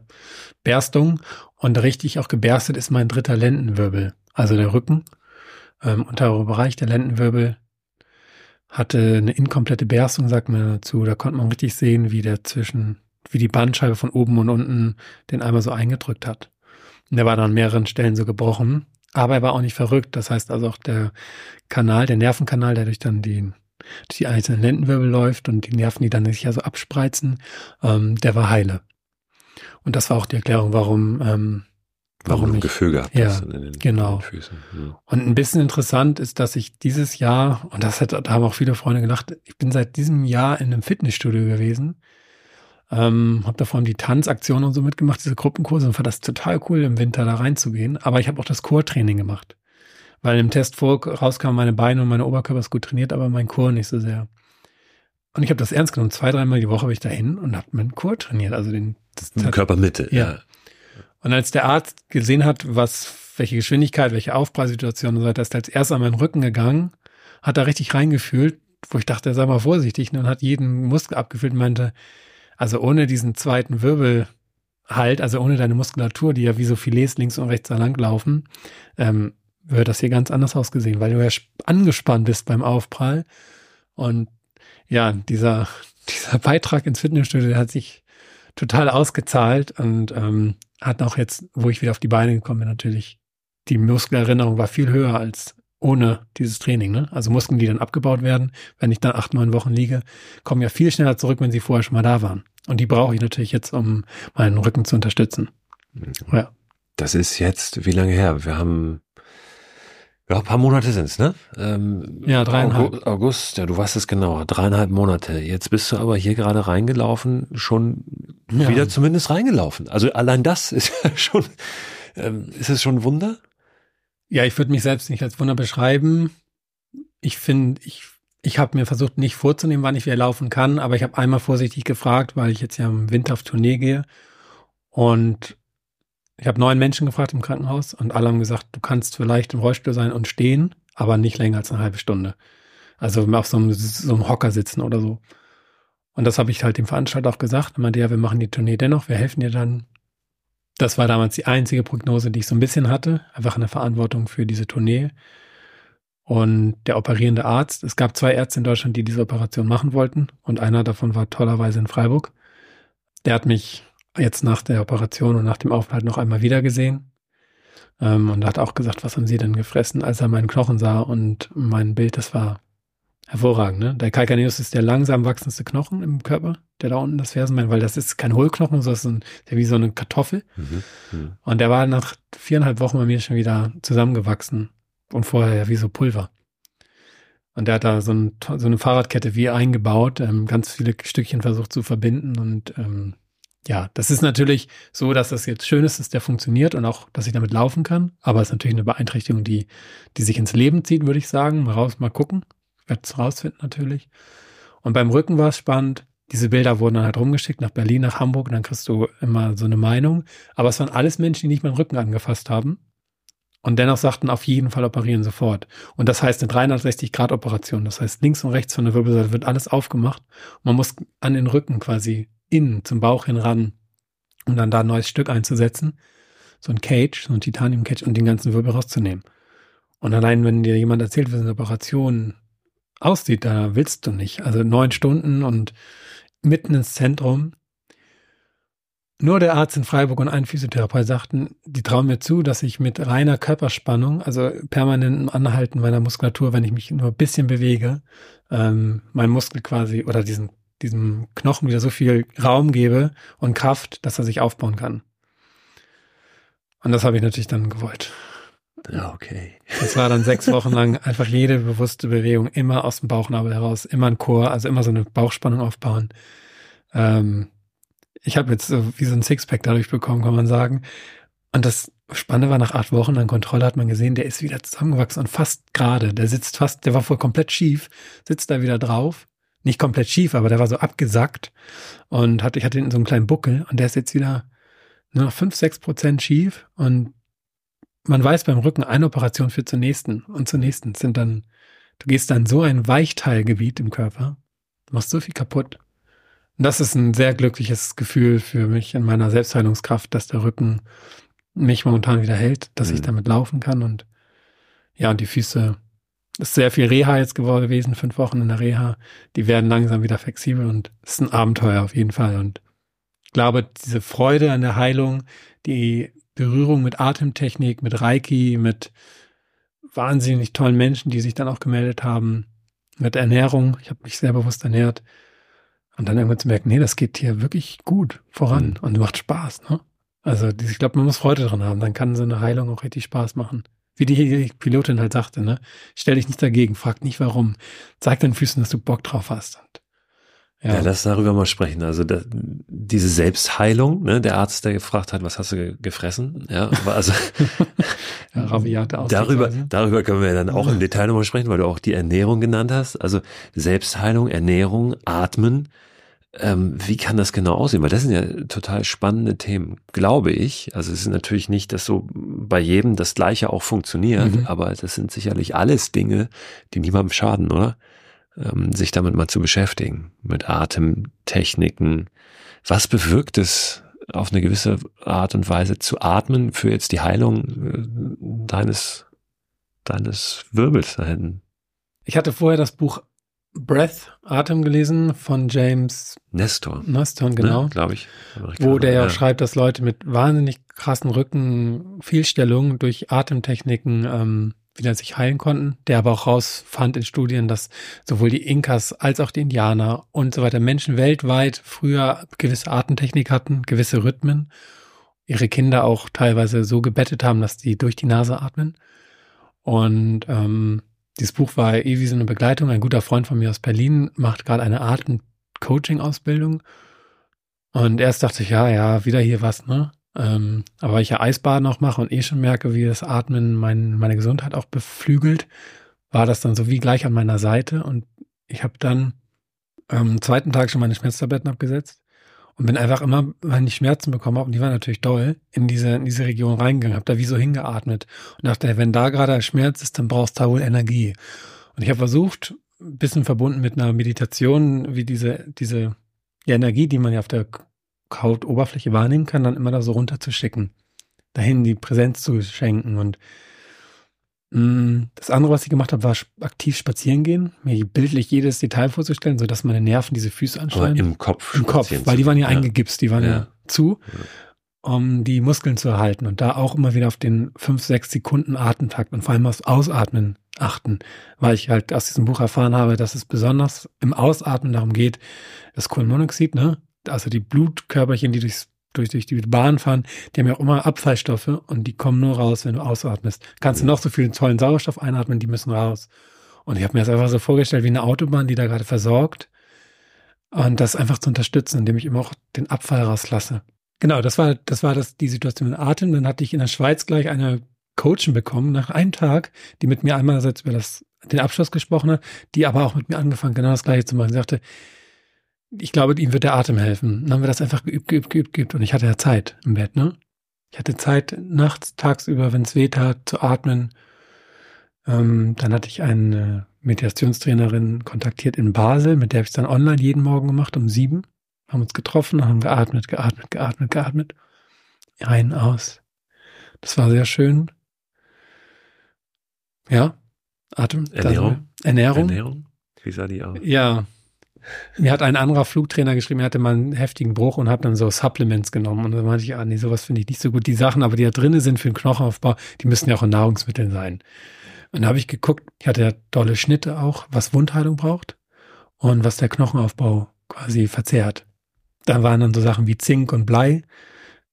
Berstung. Und richtig auch geberstet ist mein dritter Lendenwirbel, also der Rücken. Ähm, unterer Bereich der Lendenwirbel hatte eine inkomplette Berstung, sagt man dazu. Da konnte man richtig sehen, wie der zwischen, wie die Bandscheibe von oben und unten den einmal so eingedrückt hat. Und der war dann an mehreren Stellen so gebrochen. Aber er war auch nicht verrückt. Das heißt also auch der Kanal, der Nervenkanal, der durch dann die, durch die einzelnen Lendenwirbel läuft und die Nerven, die dann sich ja so abspreizen, ähm, der war heile. Und das war auch die Erklärung, warum ähm, Warum, ein Gefühl gehabt ja, hast in den, genau. In den Füßen. Ja. Und ein bisschen interessant ist, dass ich dieses Jahr, und das hat, da haben auch viele Freunde gedacht, ich bin seit diesem Jahr in einem Fitnessstudio gewesen, ähm, habe da vor allem die Tanzaktionen und so mitgemacht, diese Gruppenkurse und fand das total cool, im Winter da reinzugehen. Aber ich habe auch das Chortraining gemacht, weil im Test vor rauskam, meine Beine und meine Oberkörper ist gut trainiert, aber mein Chor nicht so sehr. Und ich habe das ernst genommen. Zwei, dreimal die Woche bin ich dahin und habe meinen Chor trainiert, also den das Körpermitte. Ja. ja. Und als der Arzt gesehen hat, was, welche Geschwindigkeit, welche Aufpreissituation und so weiter, ist er als erst an meinen Rücken gegangen, hat da richtig reingefühlt, wo ich dachte, sei mal vorsichtig, und hat jeden Muskel abgefühlt und meinte, also ohne diesen zweiten Wirbel halt, also ohne deine Muskulatur, die ja wie so Filets links und rechts da lang laufen, ähm, wird das hier ganz anders ausgesehen, weil du ja angespannt bist beim Aufprall. Und ja, dieser, dieser Beitrag ins Fitnessstudio, der hat sich total ausgezahlt und ähm, hat auch jetzt, wo ich wieder auf die Beine gekommen bin, natürlich die Muskelerinnerung war viel höher als ohne dieses Training. Ne? Also Muskeln, die dann abgebaut werden, wenn ich dann acht, neun Wochen liege, kommen ja viel schneller zurück, wenn sie vorher schon mal da waren. Und die brauche ich natürlich jetzt, um meinen Rücken zu unterstützen. Mhm. Ja. Das ist jetzt, wie lange her? Wir haben ja, ein paar Monate sind's, ne? Ähm, ja, dreieinhalb. August, August, ja, du weißt es genauer, dreieinhalb Monate. Jetzt bist du aber hier gerade reingelaufen, schon ja. wieder zumindest reingelaufen. Also allein das ist ja schon, ähm, ist es schon ein Wunder? Ja, ich würde mich selbst nicht als Wunder beschreiben. Ich finde, ich, ich habe mir versucht, nicht vorzunehmen, wann ich wieder laufen kann, aber ich habe einmal vorsichtig gefragt, weil ich jetzt ja im Winter auf Tournee gehe. Und ich habe neun Menschen gefragt im Krankenhaus und alle haben gesagt, du kannst vielleicht im Rollstuhl sein und stehen, aber nicht länger als eine halbe Stunde. Also auf so einem, so einem Hocker sitzen oder so. Und das habe ich halt dem Veranstalter auch gesagt. Er meinte, ja, wir machen die Tournee dennoch, wir helfen dir dann. Das war damals die einzige Prognose, die ich so ein bisschen hatte, einfach in der Verantwortung für diese Tournee. Und der operierende Arzt, es gab zwei Ärzte in Deutschland, die diese Operation machen wollten und einer davon war tollerweise in Freiburg. Der hat mich jetzt nach der Operation und nach dem Aufenthalt noch einmal wieder gesehen. Ähm, und hat auch gesagt, was haben Sie denn gefressen, als er meinen Knochen sah und mein Bild, das war hervorragend. Ne? Der Calcaneus ist der langsam wachsendste Knochen im Körper, der da unten das Fersenbein, weil das ist kein Hohlknochen, sondern ist ein, wie so eine Kartoffel. Mhm, mh. Und der war nach viereinhalb Wochen bei mir schon wieder zusammengewachsen und vorher ja wie so Pulver. Und der hat da so, ein, so eine Fahrradkette wie eingebaut, ähm, ganz viele Stückchen versucht zu verbinden. Und ähm, ja, das ist natürlich so, dass das jetzt schön ist, dass der funktioniert und auch, dass ich damit laufen kann. Aber es ist natürlich eine Beeinträchtigung, die, die sich ins Leben zieht, würde ich sagen. Mal raus, mal gucken. Werde es rausfinden natürlich. Und beim Rücken war es spannend. Diese Bilder wurden dann halt rumgeschickt nach Berlin, nach Hamburg und dann kriegst du immer so eine Meinung. Aber es waren alles Menschen, die nicht meinen Rücken angefasst haben und dennoch sagten auf jeden Fall operieren sofort. Und das heißt eine 360-Grad-Operation. Das heißt, links und rechts von der Wirbelsäule wird alles aufgemacht. Man muss an den Rücken quasi innen zum Bauch hin ran, um dann da ein neues Stück einzusetzen. So ein Cage, so ein Titanium-Cage und den ganzen Wirbel rauszunehmen. Und allein, wenn dir jemand erzählt, wie so eine Operation aussieht, da willst du nicht. Also neun Stunden und mitten ins Zentrum nur der Arzt in Freiburg und ein Physiotherapeut sagten, die trauen mir zu, dass ich mit reiner Körperspannung, also permanentem Anhalten meiner Muskulatur, wenn ich mich nur ein bisschen bewege, ähm, mein Muskel quasi oder diesen, diesem Knochen wieder so viel Raum gebe und Kraft, dass er sich aufbauen kann. Und das habe ich natürlich dann gewollt. Ja, okay. Das war dann sechs Wochen lang einfach jede bewusste Bewegung immer aus dem Bauchnabel heraus, immer ein Chor, also immer so eine Bauchspannung aufbauen. Ähm, ich habe jetzt so wie so ein Sixpack dadurch bekommen, kann man sagen. Und das Spannende war, nach acht Wochen an Kontrolle hat man gesehen, der ist wieder zusammengewachsen und fast gerade. Der sitzt fast, der war voll komplett schief, sitzt da wieder drauf. Nicht komplett schief, aber der war so abgesackt und hatte, ich hatte so einen kleinen Buckel und der ist jetzt wieder nur noch fünf, sechs Prozent schief und man weiß beim Rücken, eine Operation führt zur nächsten und zur nächsten sind dann, du gehst dann so ein Weichteilgebiet im Körper, machst so viel kaputt. Und das ist ein sehr glückliches Gefühl für mich in meiner Selbstheilungskraft, dass der Rücken mich momentan wieder hält, dass mhm. ich damit laufen kann und ja, und die Füße ist sehr viel Reha jetzt gewesen, fünf Wochen in der Reha. Die werden langsam wieder flexibel und es ist ein Abenteuer auf jeden Fall. Und ich glaube, diese Freude an der Heilung, die Berührung mit Atemtechnik, mit Reiki, mit wahnsinnig tollen Menschen, die sich dann auch gemeldet haben, mit Ernährung. Ich habe mich sehr bewusst ernährt. Und dann irgendwann zu merken, nee, das geht hier wirklich gut voran mhm. und macht Spaß. Ne? Also ich glaube, man muss Freude dran haben. Dann kann so eine Heilung auch richtig Spaß machen. Wie die Pilotin halt sagte, ne? Stell dich nicht dagegen, frag nicht warum. Zeig deinen Füßen, dass du Bock drauf hast. Und, ja. ja, lass darüber mal sprechen. Also da, diese Selbstheilung, ne, der Arzt, der gefragt hat, was hast du gefressen? Ja, aber also ja, darüber, darüber können wir dann auch im Detail nochmal sprechen, weil du auch die Ernährung genannt hast. Also Selbstheilung, Ernährung, Atmen, ähm, wie kann das genau aussehen? Weil das sind ja total spannende Themen, glaube ich. Also es ist natürlich nicht, dass so bei jedem das Gleiche auch funktioniert, mhm. aber das sind sicherlich alles Dinge, die niemandem schaden, oder? Ähm, sich damit mal zu beschäftigen, mit Atemtechniken. Was bewirkt es auf eine gewisse Art und Weise zu atmen für jetzt die Heilung äh, deines, deines Wirbels da hinten? Ich hatte vorher das Buch Breath, Atem gelesen von James Nestor. Nestor, genau. Ne, Glaube ich. Wo der ja, schreibt, dass Leute mit wahnsinnig krassen Rückenfehlstellungen durch Atemtechniken ähm, wieder sich heilen konnten. Der aber auch rausfand in Studien, dass sowohl die Inkas als auch die Indianer und so weiter Menschen weltweit früher gewisse Atemtechnik hatten, gewisse Rhythmen. Ihre Kinder auch teilweise so gebettet haben, dass die durch die Nase atmen. Und ähm, dieses Buch war eh wie so eine Begleitung. Ein guter Freund von mir aus Berlin macht gerade eine Atem-Coaching-Ausbildung. Und erst dachte ich, ja, ja, wieder hier was, ne? Ähm, aber weil ich ja Eisbaden auch mache und eh schon merke, wie das Atmen mein, meine Gesundheit auch beflügelt, war das dann so wie gleich an meiner Seite. Und ich habe dann am zweiten Tag schon meine Schmerztabletten abgesetzt und bin einfach immer, wenn ich Schmerzen bekommen habe, und die waren natürlich doll, in diese, in diese Region reingegangen, habe da wie so hingeatmet und dachte, wenn da gerade Schmerz ist, dann brauchst du da wohl Energie. Und ich habe versucht, ein bisschen verbunden mit einer Meditation, wie diese, diese die Energie, die man ja auf der Hautoberfläche wahrnehmen kann, dann immer da so runterzuschicken, dahin die Präsenz zu schenken und das andere, was ich gemacht habe, war aktiv spazieren gehen, mir bildlich jedes Detail vorzustellen, so dass meine Nerven diese Füße anschneiden. im Kopf. Im Kopf, weil die waren ja, ja. eingegipst, die waren ja, ja zu, um die Muskeln zu erhalten und da auch immer wieder auf den fünf, sechs Sekunden Atemtakt und vor allem aufs Ausatmen achten, weil ich halt aus diesem Buch erfahren habe, dass es besonders im Ausatmen darum geht, das Kohlenmonoxid, ne, also die Blutkörperchen, die durchs durch, durch die Bahn fahren, die haben ja auch immer Abfallstoffe und die kommen nur raus, wenn du ausatmest. Kannst du noch so viel tollen Sauerstoff einatmen, die müssen raus. Und ich habe mir das einfach so vorgestellt wie eine Autobahn, die da gerade versorgt. Und das einfach zu unterstützen, indem ich immer auch den Abfall rauslasse. Genau, das war, das war das, die Situation mit Atem. Dann hatte ich in der Schweiz gleich eine Coachin bekommen, nach einem Tag, die mit mir einmal über das, den Abschluss gesprochen hat, die aber auch mit mir angefangen, genau das Gleiche zu machen. Sie sagte, ich glaube, ihm wird der Atem helfen. Dann haben wir das einfach geübt, geübt, geübt, geübt. Und ich hatte ja Zeit im Bett, ne? Ich hatte Zeit, nachts, tagsüber, wenn es weh tat, zu atmen. Ähm, dann hatte ich eine Meditationstrainerin kontaktiert in Basel, mit der habe ich dann online jeden Morgen gemacht um sieben. Haben uns getroffen, haben geatmet, geatmet, geatmet, geatmet. Ein, aus. Das war sehr schön. Ja, Atem. Ernährung. Ernährung. Ernährung. Wie sah die aus? Ja, mir hat ein anderer Flugtrainer geschrieben, er hatte mal einen heftigen Bruch und hat dann so Supplements genommen. Und dann meinte ich, ah nee, sowas finde ich nicht so gut. Die Sachen, aber die da drinnen sind für den Knochenaufbau, die müssen ja auch in Nahrungsmitteln sein. Und da habe ich geguckt, ich hatte ja tolle Schnitte auch, was Wundheilung braucht und was der Knochenaufbau quasi verzehrt. Da waren dann so Sachen wie Zink und Blei,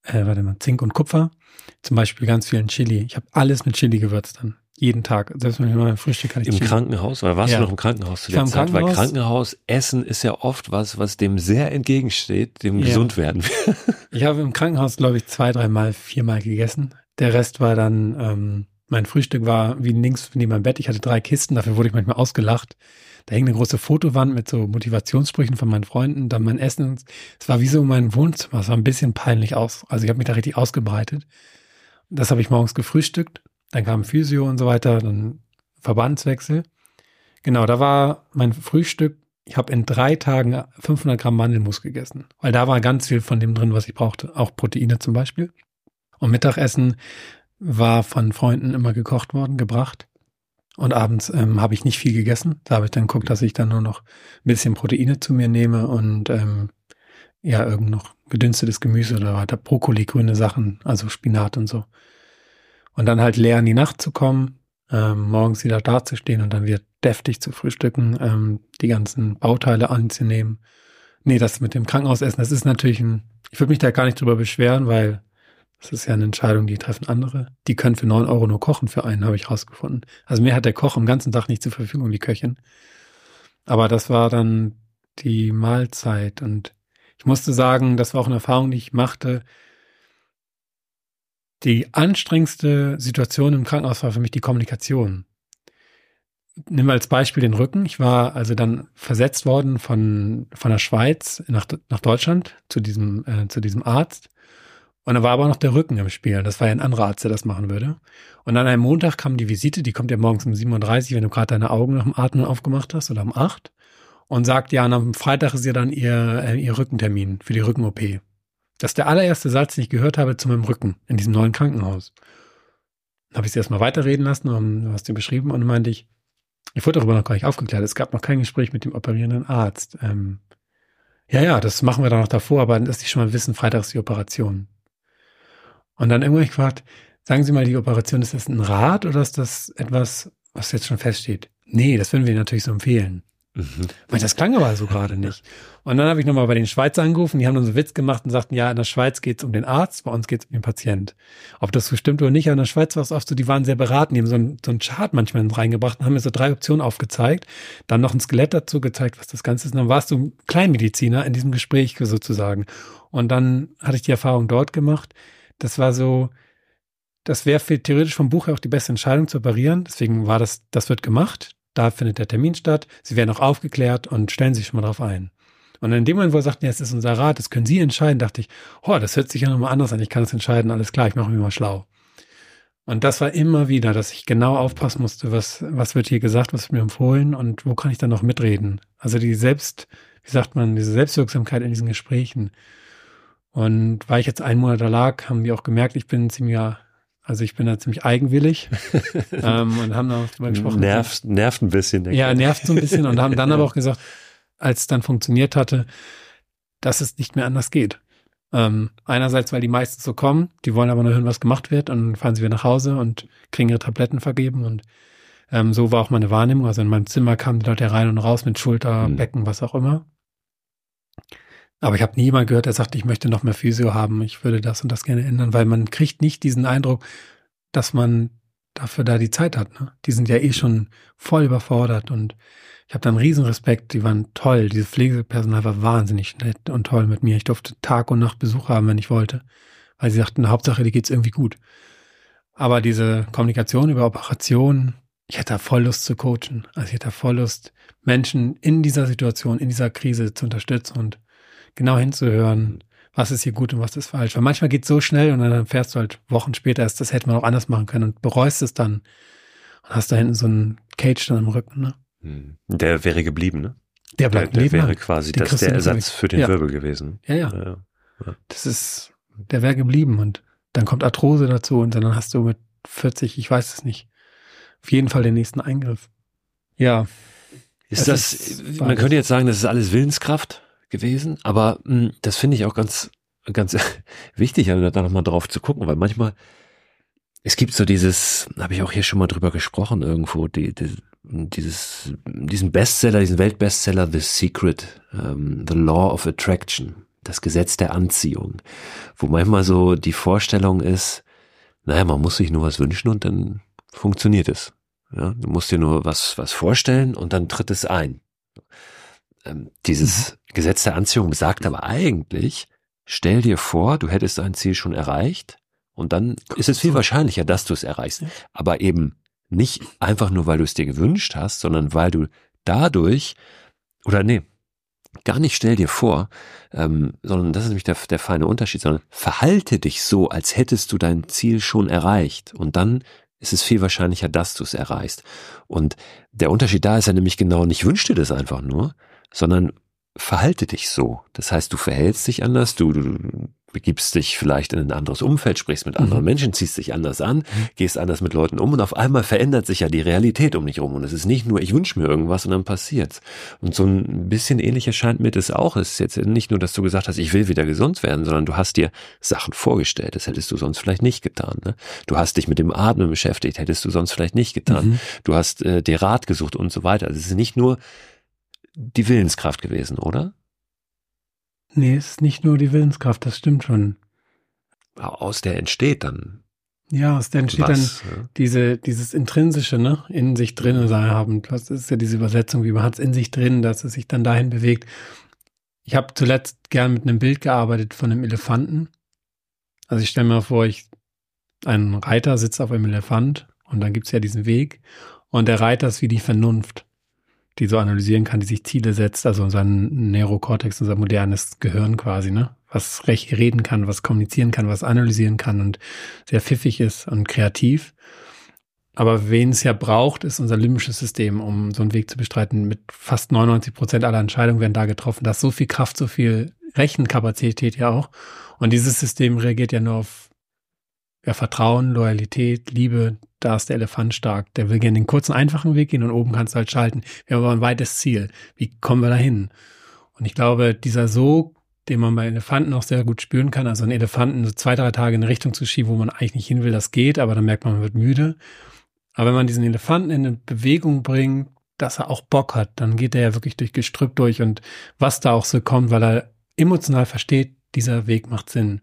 äh, warte mal, Zink und Kupfer. Zum Beispiel ganz viel in Chili. Ich habe alles mit Chili gewürzt dann. Jeden Tag. Selbst wenn ich mal Frühstück kann ich Im Chili. Krankenhaus? Oder warst Ja. du noch im Krankenhaus zu der Zeit? Weil Krankenhaus. Krankenhausessen ist ja oft was, was dem sehr entgegensteht, dem Ja. Gesundwerden. Ich habe im Krankenhaus, glaube ich, zwei, dreimal, viermal gegessen. Der Rest war dann, ähm, mein Frühstück war wie links neben meinem Bett. Ich hatte drei Kisten, dafür wurde ich manchmal ausgelacht. Da hing eine große Fotowand mit so Motivationssprüchen von meinen Freunden, dann mein Essen. Es war wie so mein Wohnzimmer. Es sah ein bisschen peinlich aus. Also ich habe mich da richtig ausgebreitet. Das habe ich morgens gefrühstückt. Dann kam Physio und so weiter, dann Verbandswechsel. Genau, da war mein Frühstück. Ich habe in drei Tagen 500 Gramm Mandelmus gegessen, weil da war ganz viel von dem drin, was ich brauchte, auch Proteine zum Beispiel. Und Mittagessen war von Freunden immer gekocht worden, gebracht. Und abends ähm, habe ich nicht viel gegessen. Da habe ich dann geguckt, dass ich dann nur noch ein bisschen Proteine zu mir nehme und ähm, ja, irgend noch gedünstetes Gemüse oder weiter Brokkoli, grüne Sachen, also Spinat und so. Und dann halt leer in die Nacht zu kommen, ähm, morgens wieder dazustehen und dann wieder deftig zu frühstücken, ähm, die ganzen Bauteile anzunehmen. Nee, das mit dem Krankenhausessen, das ist natürlich ein, ich würde mich da gar nicht drüber beschweren, weil das ist ja eine Entscheidung, die treffen andere. Die können für neun Euro nur kochen für einen, habe ich rausgefunden. Also mir hat der Koch am ganzen Tag nicht zur Verfügung, die Köchin. Aber das war dann die Mahlzeit und ich musste sagen, das war auch eine Erfahrung, die ich machte. Die anstrengendste Situation im Krankenhaus war für mich die Kommunikation. Nehmen wir als Beispiel den Rücken. Ich war also dann versetzt worden von, von der Schweiz nach, nach Deutschland zu diesem, äh, zu diesem Arzt. Und da war aber noch der Rücken im Spiel. Das war ja ein anderer Arzt, der das machen würde. Und an einem Montag kam die Visite, die kommt ja morgens um 7.30 Uhr, wenn du gerade deine Augen nach dem Atmen aufgemacht hast oder um 8 und sagt, ja, und am Freitag ist ja dann ihr, äh, ihr Rückentermin für die Rücken-OP. Das ist der allererste Satz, den ich gehört habe zu meinem Rücken in diesem neuen Krankenhaus. Dann habe ich sie erstmal weiterreden lassen und du hast dir beschrieben und meinte ich, ich wurde darüber noch gar nicht aufgeklärt. Es gab noch kein Gespräch mit dem operierenden Arzt. Ähm, ja, ja, das machen wir dann noch davor, aber dass die schon mal wissen, Freitag ist die Operation. Und dann irgendwann gefragt, sagen Sie mal, die Operation, ist das ein Rat oder ist das etwas, was jetzt schon feststeht? Nee, das würden wir Ihnen natürlich so empfehlen. Mhm. Weil das klang aber so gerade nicht. Und dann habe ich nochmal bei den Schweizer angerufen, die haben dann so einen Witz gemacht und sagten, ja, in der Schweiz geht's um den Arzt, bei uns geht's um den Patient. Ob das so stimmt oder nicht, aber in der Schweiz war es oft so, die waren sehr beraten, die haben so einen, so einen Chart manchmal reingebracht und haben mir so drei Optionen aufgezeigt, dann noch ein Skelett dazu gezeigt, was das Ganze ist. Und dann warst du Kleinmediziner in diesem Gespräch sozusagen. Und dann hatte ich die Erfahrung dort gemacht. Das war so, das wäre theoretisch vom Buch her auch die beste Entscheidung zu operieren. Deswegen war das, das wird gemacht. Da findet der Termin statt. Sie werden auch aufgeklärt und stellen sich schon mal drauf ein. Und in dem Moment, wo er sagt, ja, es ist unser Rat, das können Sie entscheiden, dachte ich, oh, das hört sich ja nochmal anders an. Ich kann es entscheiden, alles klar, ich mache mich mal schlau. Und das war immer wieder, dass ich genau aufpassen musste, was, was wird hier gesagt, was wird mir empfohlen und wo kann ich dann noch mitreden. Also die Selbst, wie sagt man, diese Selbstwirksamkeit in diesen Gesprächen. Und weil ich jetzt einen Monat da lag, haben die auch gemerkt, ich bin ziemlich, also ich bin da ziemlich eigenwillig ähm, und haben da auch drüber gesprochen. Nervt, nervt ein bisschen. der Ja, nervt so ein bisschen und haben dann aber auch gesagt, als es dann funktioniert hatte, dass es nicht mehr anders geht. Ähm, einerseits, weil die meisten so kommen, die wollen aber nur hören, was gemacht wird und dann fahren sie wieder nach Hause und kriegen ihre Tabletten vergeben und ähm, so war auch meine Wahrnehmung. Also in meinem Zimmer kamen die Leute rein und raus mit Schulter, Mhm. Becken, was auch immer. Aber ich habe nie jemand gehört, der sagte, ich möchte noch mehr Physio haben, ich würde das und das gerne ändern, weil man kriegt nicht diesen Eindruck, dass man dafür da die Zeit hat. Ne? Die sind ja eh schon voll überfordert und ich habe da einen riesen Respekt. Die waren toll. Dieses Pflegepersonal war wahnsinnig nett und toll mit mir. Ich durfte Tag und Nacht Besuch haben, wenn ich wollte, weil sie sagten, Hauptsache, dir geht's irgendwie gut. Aber diese Kommunikation über Operationen, ich hätte da voll Lust zu coachen. Also ich hätte da voll Lust, Menschen in dieser Situation, in dieser Krise zu unterstützen und genau hinzuhören, was ist hier gut und was ist falsch. Weil manchmal geht es so schnell und dann fährst du halt Wochen später erst, das hätte man auch anders machen können und bereust es dann und hast da hinten so einen Cage dann im Rücken. Ne? Hm. Der wäre geblieben, ne? Der bleibt der, der wäre quasi das der Ersatz für den ja. Wirbel gewesen. Ja, ja, ja. ja. Das ist, der wäre geblieben und dann kommt Arthrose dazu und dann hast du mit 40, ich weiß es nicht, auf jeden Fall den nächsten Eingriff. Ja. Ist das, ist man könnte jetzt sagen, das ist alles Willenskraft gewesen, aber mh, hm, das finde ich auch ganz, ganz wichtig, also da nochmal drauf zu gucken, weil manchmal, es gibt so dieses, habe ich auch hier schon mal drüber gesprochen irgendwo, die, die, dieses, diesen Bestseller, diesen Weltbestseller The Secret, um, ähm, The Law of Attraction, das Gesetz der Anziehung, wo manchmal so die Vorstellung ist, naja, man muss sich nur was wünschen und dann funktioniert es. Ja, du musst dir nur was, was vorstellen und dann tritt es ein. Ähm, dieses mhm. Gesetz der Anziehung sagt aber eigentlich, stell dir vor, du hättest ein Ziel schon erreicht und dann ist es viel wahrscheinlicher, dass du es erreichst. Aber eben nicht einfach nur, weil du es dir gewünscht hast, sondern weil du dadurch, oder nee, gar nicht stell dir vor, ähm, sondern das ist nämlich der, der feine Unterschied, sondern verhalte dich so, als hättest du dein Ziel schon erreicht. Und dann ist es viel wahrscheinlicher, dass du es erreichst. Und der Unterschied da ist ja nämlich genau, nicht wünsch dir das einfach nur, sondern verhalte dich so. Das heißt, du verhältst dich anders, du, du begibst dich vielleicht in ein anderes Umfeld, sprichst mit anderen mhm. Menschen, ziehst dich anders an, mhm. gehst anders mit Leuten um und auf einmal verändert sich ja die Realität um dich rum. Und es ist nicht nur, ich wünsche mir irgendwas und dann passiert's. Und so ein bisschen ähnlich erscheint mir das auch. Es ist jetzt nicht nur, dass du gesagt hast, ich will wieder gesund werden, sondern du hast dir Sachen vorgestellt. Das hättest du sonst vielleicht nicht getan. Ne? Du hast dich mit dem Atmen beschäftigt, hättest du sonst vielleicht nicht getan. Mhm. Du hast äh, dir Rat gesucht und so weiter. Also es ist nicht nur die Willenskraft gewesen, oder? Nee, es ist nicht nur die Willenskraft, das stimmt schon. Aus der entsteht dann. Ja, aus der entsteht was, dann ja? diese, dieses Intrinsische, ne, in sich drin sein haben. Das ist ja diese Übersetzung, wie man hat es in sich drin, dass es sich dann dahin bewegt. Ich habe zuletzt gern mit einem Bild gearbeitet von einem Elefanten. Also ich stelle mir vor, ich, ein Reiter sitzt auf einem Elefant und dann gibt's ja diesen Weg und der Reiter ist wie die Vernunft die so analysieren kann, die sich Ziele setzt, also unser Neurokortex, unser modernes Gehirn quasi, ne? Was recht reden kann, was kommunizieren kann, was analysieren kann und sehr pfiffig ist und kreativ. Aber wen es ja braucht, ist unser limbisches System, um so einen Weg zu bestreiten. Mit fast 99 Prozent aller Entscheidungen werden da getroffen. Da ist so viel Kraft, so viel Rechenkapazität ja auch. Und dieses System reagiert ja nur auf ja, Vertrauen, Loyalität, Liebe, da ist der Elefant stark. Der will gerne den kurzen, einfachen Weg gehen und oben kannst du halt schalten. Wir haben aber ein weites Ziel. Wie kommen wir da hin? Und ich glaube, dieser Sog, den man bei Elefanten auch sehr gut spüren kann, also einen Elefanten so zwei, drei Tage in eine Richtung zu schieben, wo man eigentlich nicht hin will, das geht, aber dann merkt man, man wird müde. Aber wenn man diesen Elefanten in eine Bewegung bringt, dass er auch Bock hat, dann geht er ja wirklich durch Gestrüpp durch und was da auch so kommt, weil er emotional versteht, dieser Weg macht Sinn.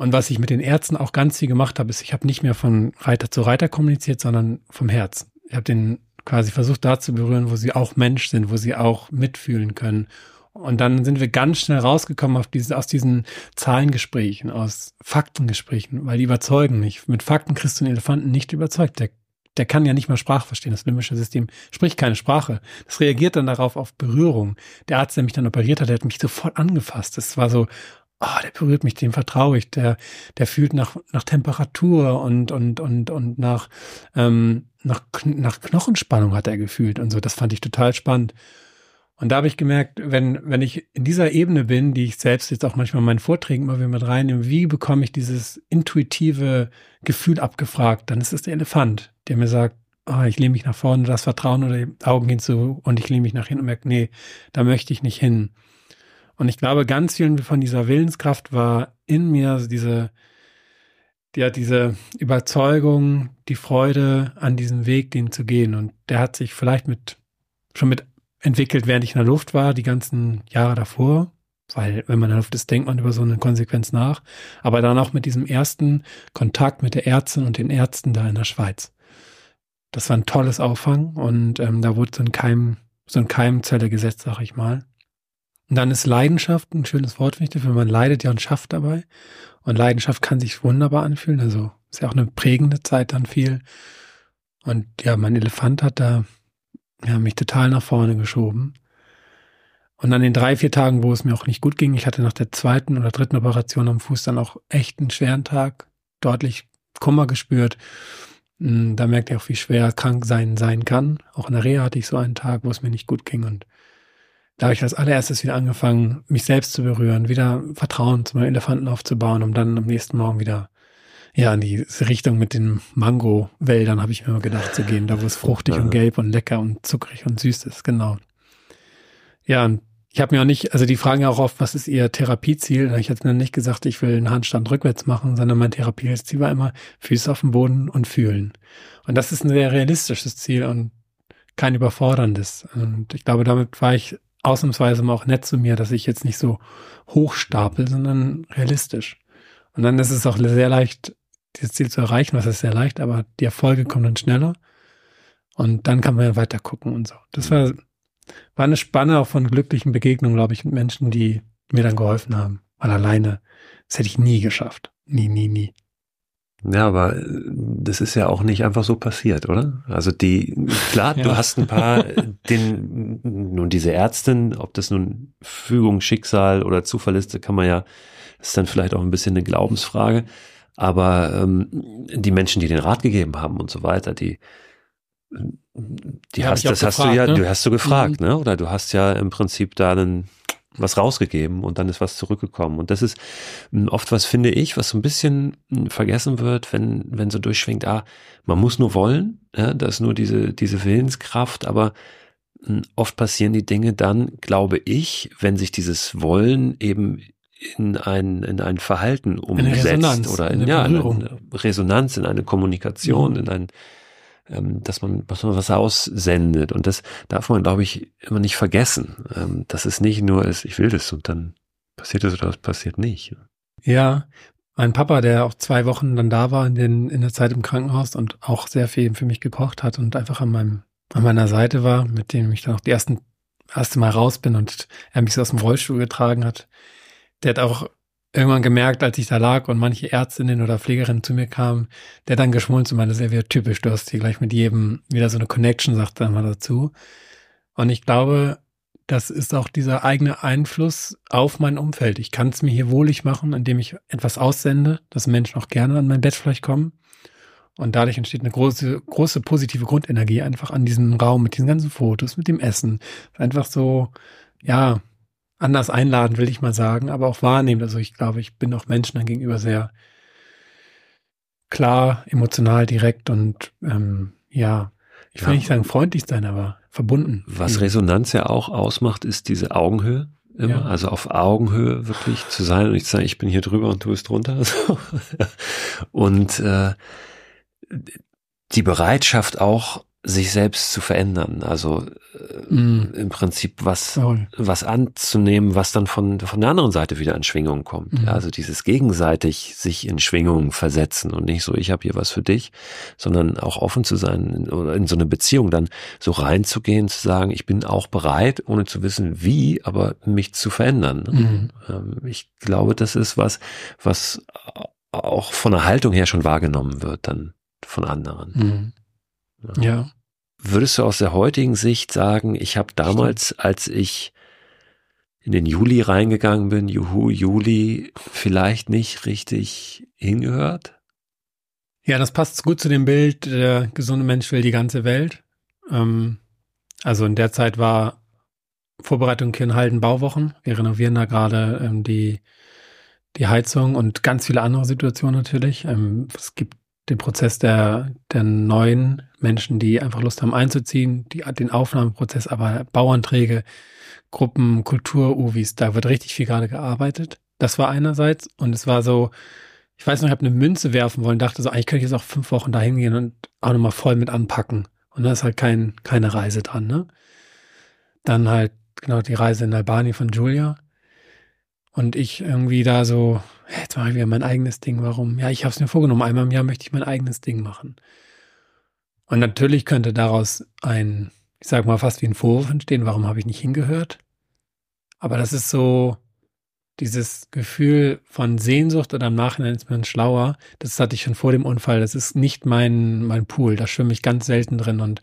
Und was ich mit den Ärzten auch ganz viel gemacht habe, ist, ich habe nicht mehr von Reiter zu Reiter kommuniziert, sondern vom Herz. Ich habe den quasi versucht, da zu berühren, wo sie auch Mensch sind, wo sie auch mitfühlen können. Und dann sind wir ganz schnell rausgekommen auf diese, aus diesen Zahlengesprächen, aus Faktengesprächen, weil die überzeugen nicht. Mit Fakten kriegst du den Elefanten nicht überzeugt. Der, der kann ja nicht mal Sprache verstehen. Das limbische System spricht keine Sprache. Das reagiert dann darauf auf Berührung. Der Arzt, der mich dann operiert hat, der hat mich sofort angefasst. Das war so, oh, der berührt mich, dem vertraue ich, der, der fühlt nach, nach Temperatur und, und, und, und nach, ähm, nach, nach Knochenspannung hat er gefühlt und so. Das fand ich total spannend. Und da habe ich gemerkt, wenn, wenn ich in dieser Ebene bin, die ich selbst jetzt auch manchmal in meinen Vorträgen immer wieder mit reinnehme, wie bekomme ich dieses intuitive Gefühl abgefragt, dann ist es der Elefant, der mir sagt, oh, ich lehne mich nach vorne, das Vertrauen oder die Augen gehen zu und ich lehne mich nach hinten und merke, nee, da möchte ich nicht hin. Und ich glaube, ganz viel von dieser Willenskraft war in mir diese, ja, diese Überzeugung, die Freude an diesem Weg, den zu gehen. Und der hat sich vielleicht mit, schon mit entwickelt, während ich in der Luft war, die ganzen Jahre davor. Weil, wenn man in der Luft ist, denkt man über so eine Konsequenz nach. Aber dann auch mit diesem ersten Kontakt mit der Ärztin und den Ärzten da in der Schweiz. das war ein tolles Auffang und ähm, da wurde so ein Keim, so ein Keimzelle gesetzt, sag ich mal. Und dann ist Leidenschaft ein schönes Wort, finde ich, wenn man leidet ja und schafft dabei. Und Leidenschaft kann sich wunderbar anfühlen. Also ist ja auch eine prägende Zeit dann viel. Und ja, mein Elefant hat da ja, mich total nach vorne geschoben. Und an den drei, vier Tagen, wo es mir auch nicht gut ging, ich hatte nach der zweiten oder dritten Operation am Fuß dann auch echt einen schweren Tag, deutlich Kummer gespürt. Hm, da merkte ich auch, wie schwer krank sein sein kann. Auch in der Reha hatte ich so einen Tag, wo es mir nicht gut ging. Und da habe ich als allererstes wieder angefangen, mich selbst zu berühren, wieder Vertrauen zu meinem Elefanten aufzubauen, um dann am nächsten Morgen wieder ja, in die Richtung mit den Mango-Wäldern habe ich mir immer gedacht zu gehen, da wo es fruchtig ja. und gelb und lecker und zuckrig und süß ist, genau. Ja, und ich habe mir auch nicht, also die fragen ja auch oft, was ist ihr Therapieziel? Ich hatte mir nicht gesagt, ich will einen Handstand rückwärts machen, sondern mein Therapieziel war immer Füße auf dem Boden und fühlen. Und das ist ein sehr realistisches Ziel und kein überforderndes. Und ich glaube, damit war ich ausnahmsweise mal auch nett zu mir, dass ich jetzt nicht so hochstapel, sondern realistisch. Und dann ist es auch sehr leicht, dieses Ziel zu erreichen, was ist sehr leicht, aber die Erfolge kommen dann schneller. Und dann kann man ja weiter gucken und so. Das war war eine Spanne auch von glücklichen Begegnungen, glaube ich, mit Menschen, die mir dann geholfen haben. Weil alleine, das hätte ich nie geschafft. Nie, nie, nie. Ja, aber äh, das ist ja auch nicht einfach so passiert, oder? Also die, klar, ja. du hast ein paar, den, nun diese Ärztin, ob das nun Fügung, Schicksal oder Zufall ist, kann man ja, ist dann vielleicht auch ein bisschen eine Glaubensfrage. Aber ähm, die Menschen, die den Rat gegeben haben und so weiter, die, die hast, das gefragt, hast du ja, ne? du hast du gefragt, mhm. ne? Oder du hast ja im Prinzip da dann was rausgegeben und dann ist was zurückgekommen. Und das ist hm, oft was, finde ich, was so ein bisschen hm, vergessen wird, wenn, wenn so durchschwingt, ah, man muss nur wollen, ja, da ist nur diese, diese Willenskraft, aber hm, oft passieren die Dinge dann, glaube ich, wenn sich dieses Wollen eben in ein, in ein Verhalten umsetzt oder in, ja, in eine Resonanz, in eine Kommunikation, mhm. in ein, dass man, dass was aussendet. Und das darf man, glaube ich, immer nicht vergessen. Ähm, dass es nicht nur ist, ich will das und dann passiert es oder es passiert nicht. Ja, mein Papa, der auch zwei Wochen dann da war in, den, in der Zeit im Krankenhaus und auch sehr viel für mich gekocht hat und einfach an meinem, an meiner Seite war, mit dem ich dann auch die ersten, erste Mal raus bin und er mich so aus dem Rollstuhl getragen hat. Der hat auch irgendwann gemerkt, als ich da lag und manche Ärztinnen oder Pflegerinnen zu mir kamen, der dann geschmunzelt meinte, das ist ja wieder typisch, du hast hier gleich mit jedem wieder so eine Connection, sagt er mal dazu. Und ich glaube, das ist auch dieser eigene Einfluss auf mein Umfeld. Ich kann es mir hier wohlig machen, indem ich etwas aussende, dass Menschen auch gerne an mein Bett vielleicht kommen. Und dadurch entsteht eine große, große positive Grundenergie einfach an diesem Raum mit diesen ganzen Fotos, mit dem Essen. Einfach so, ja, anders einladen, will ich mal sagen, aber auch wahrnehmen. Also ich glaube, ich bin auch Menschen dann gegenüber sehr klar, emotional, direkt und ähm, ja, ich will ja. nicht sagen freundlich sein, aber verbunden. Was Resonanz ja auch ausmacht, ist diese Augenhöhe. Immer, ja. also auf Augenhöhe wirklich zu sein und nicht zu sagen, ich bin hier drüber und du bist drunter. und äh, die Bereitschaft auch sich selbst zu verändern. Also äh, mm. im Prinzip was, Toll. was anzunehmen, was dann von, von der anderen Seite wieder in Schwingungen kommt. Mm. Also dieses gegenseitig sich in Schwingungen versetzen und nicht so, ich habe hier was für dich, sondern auch offen zu sein oder in, in so eine Beziehung dann so reinzugehen, zu sagen, ich bin auch bereit, ohne zu wissen wie, aber mich zu verändern. Mm. Ich glaube, das ist was, was auch von der Haltung her schon wahrgenommen wird dann von anderen. Mhm. Ja. Würdest du aus der heutigen Sicht sagen, ich habe damals, Stimmt. als ich in den Juli reingegangen bin, Juhu, Juli, vielleicht nicht richtig hingehört? Ja, das passt gut zu dem Bild, der gesunde Mensch will die ganze Welt. Ähm, also in der Zeit war Vorbereitung hier in Halden Bauwochen. Wir renovieren da gerade ähm, die, die Heizung und ganz viele andere Situationen natürlich. Ähm, es gibt den Prozess der, der neuen Menschen, die einfach Lust haben einzuziehen, die, den Aufnahmeprozess, aber Bauanträge, Gruppen, Kultur, Uvis, da wird richtig viel gerade gearbeitet. Das war einerseits und es war so, ich weiß noch, ich habe eine Münze werfen wollen, dachte so, eigentlich könnte ich jetzt auch fünf Wochen dahin gehen und auch nochmal voll mit anpacken. Und da ist halt kein, keine Reise dran, ne? Dann halt, genau, die Reise in Albanien von Julia. Und ich irgendwie da so, jetzt mache ich wieder mein eigenes Ding. Warum? Ja, ich habe es mir vorgenommen. Einmal im Jahr möchte ich mein eigenes Ding machen. Und natürlich könnte daraus ein, ich sag mal, fast wie ein Vorwurf entstehen, warum habe ich nicht hingehört? Aber das ist so dieses Gefühl von Sehnsucht oder im Nachhinein ist man schlauer. Das hatte ich schon vor dem Unfall. Das ist nicht mein, mein Pool. Da schwimme ich ganz selten drin. Und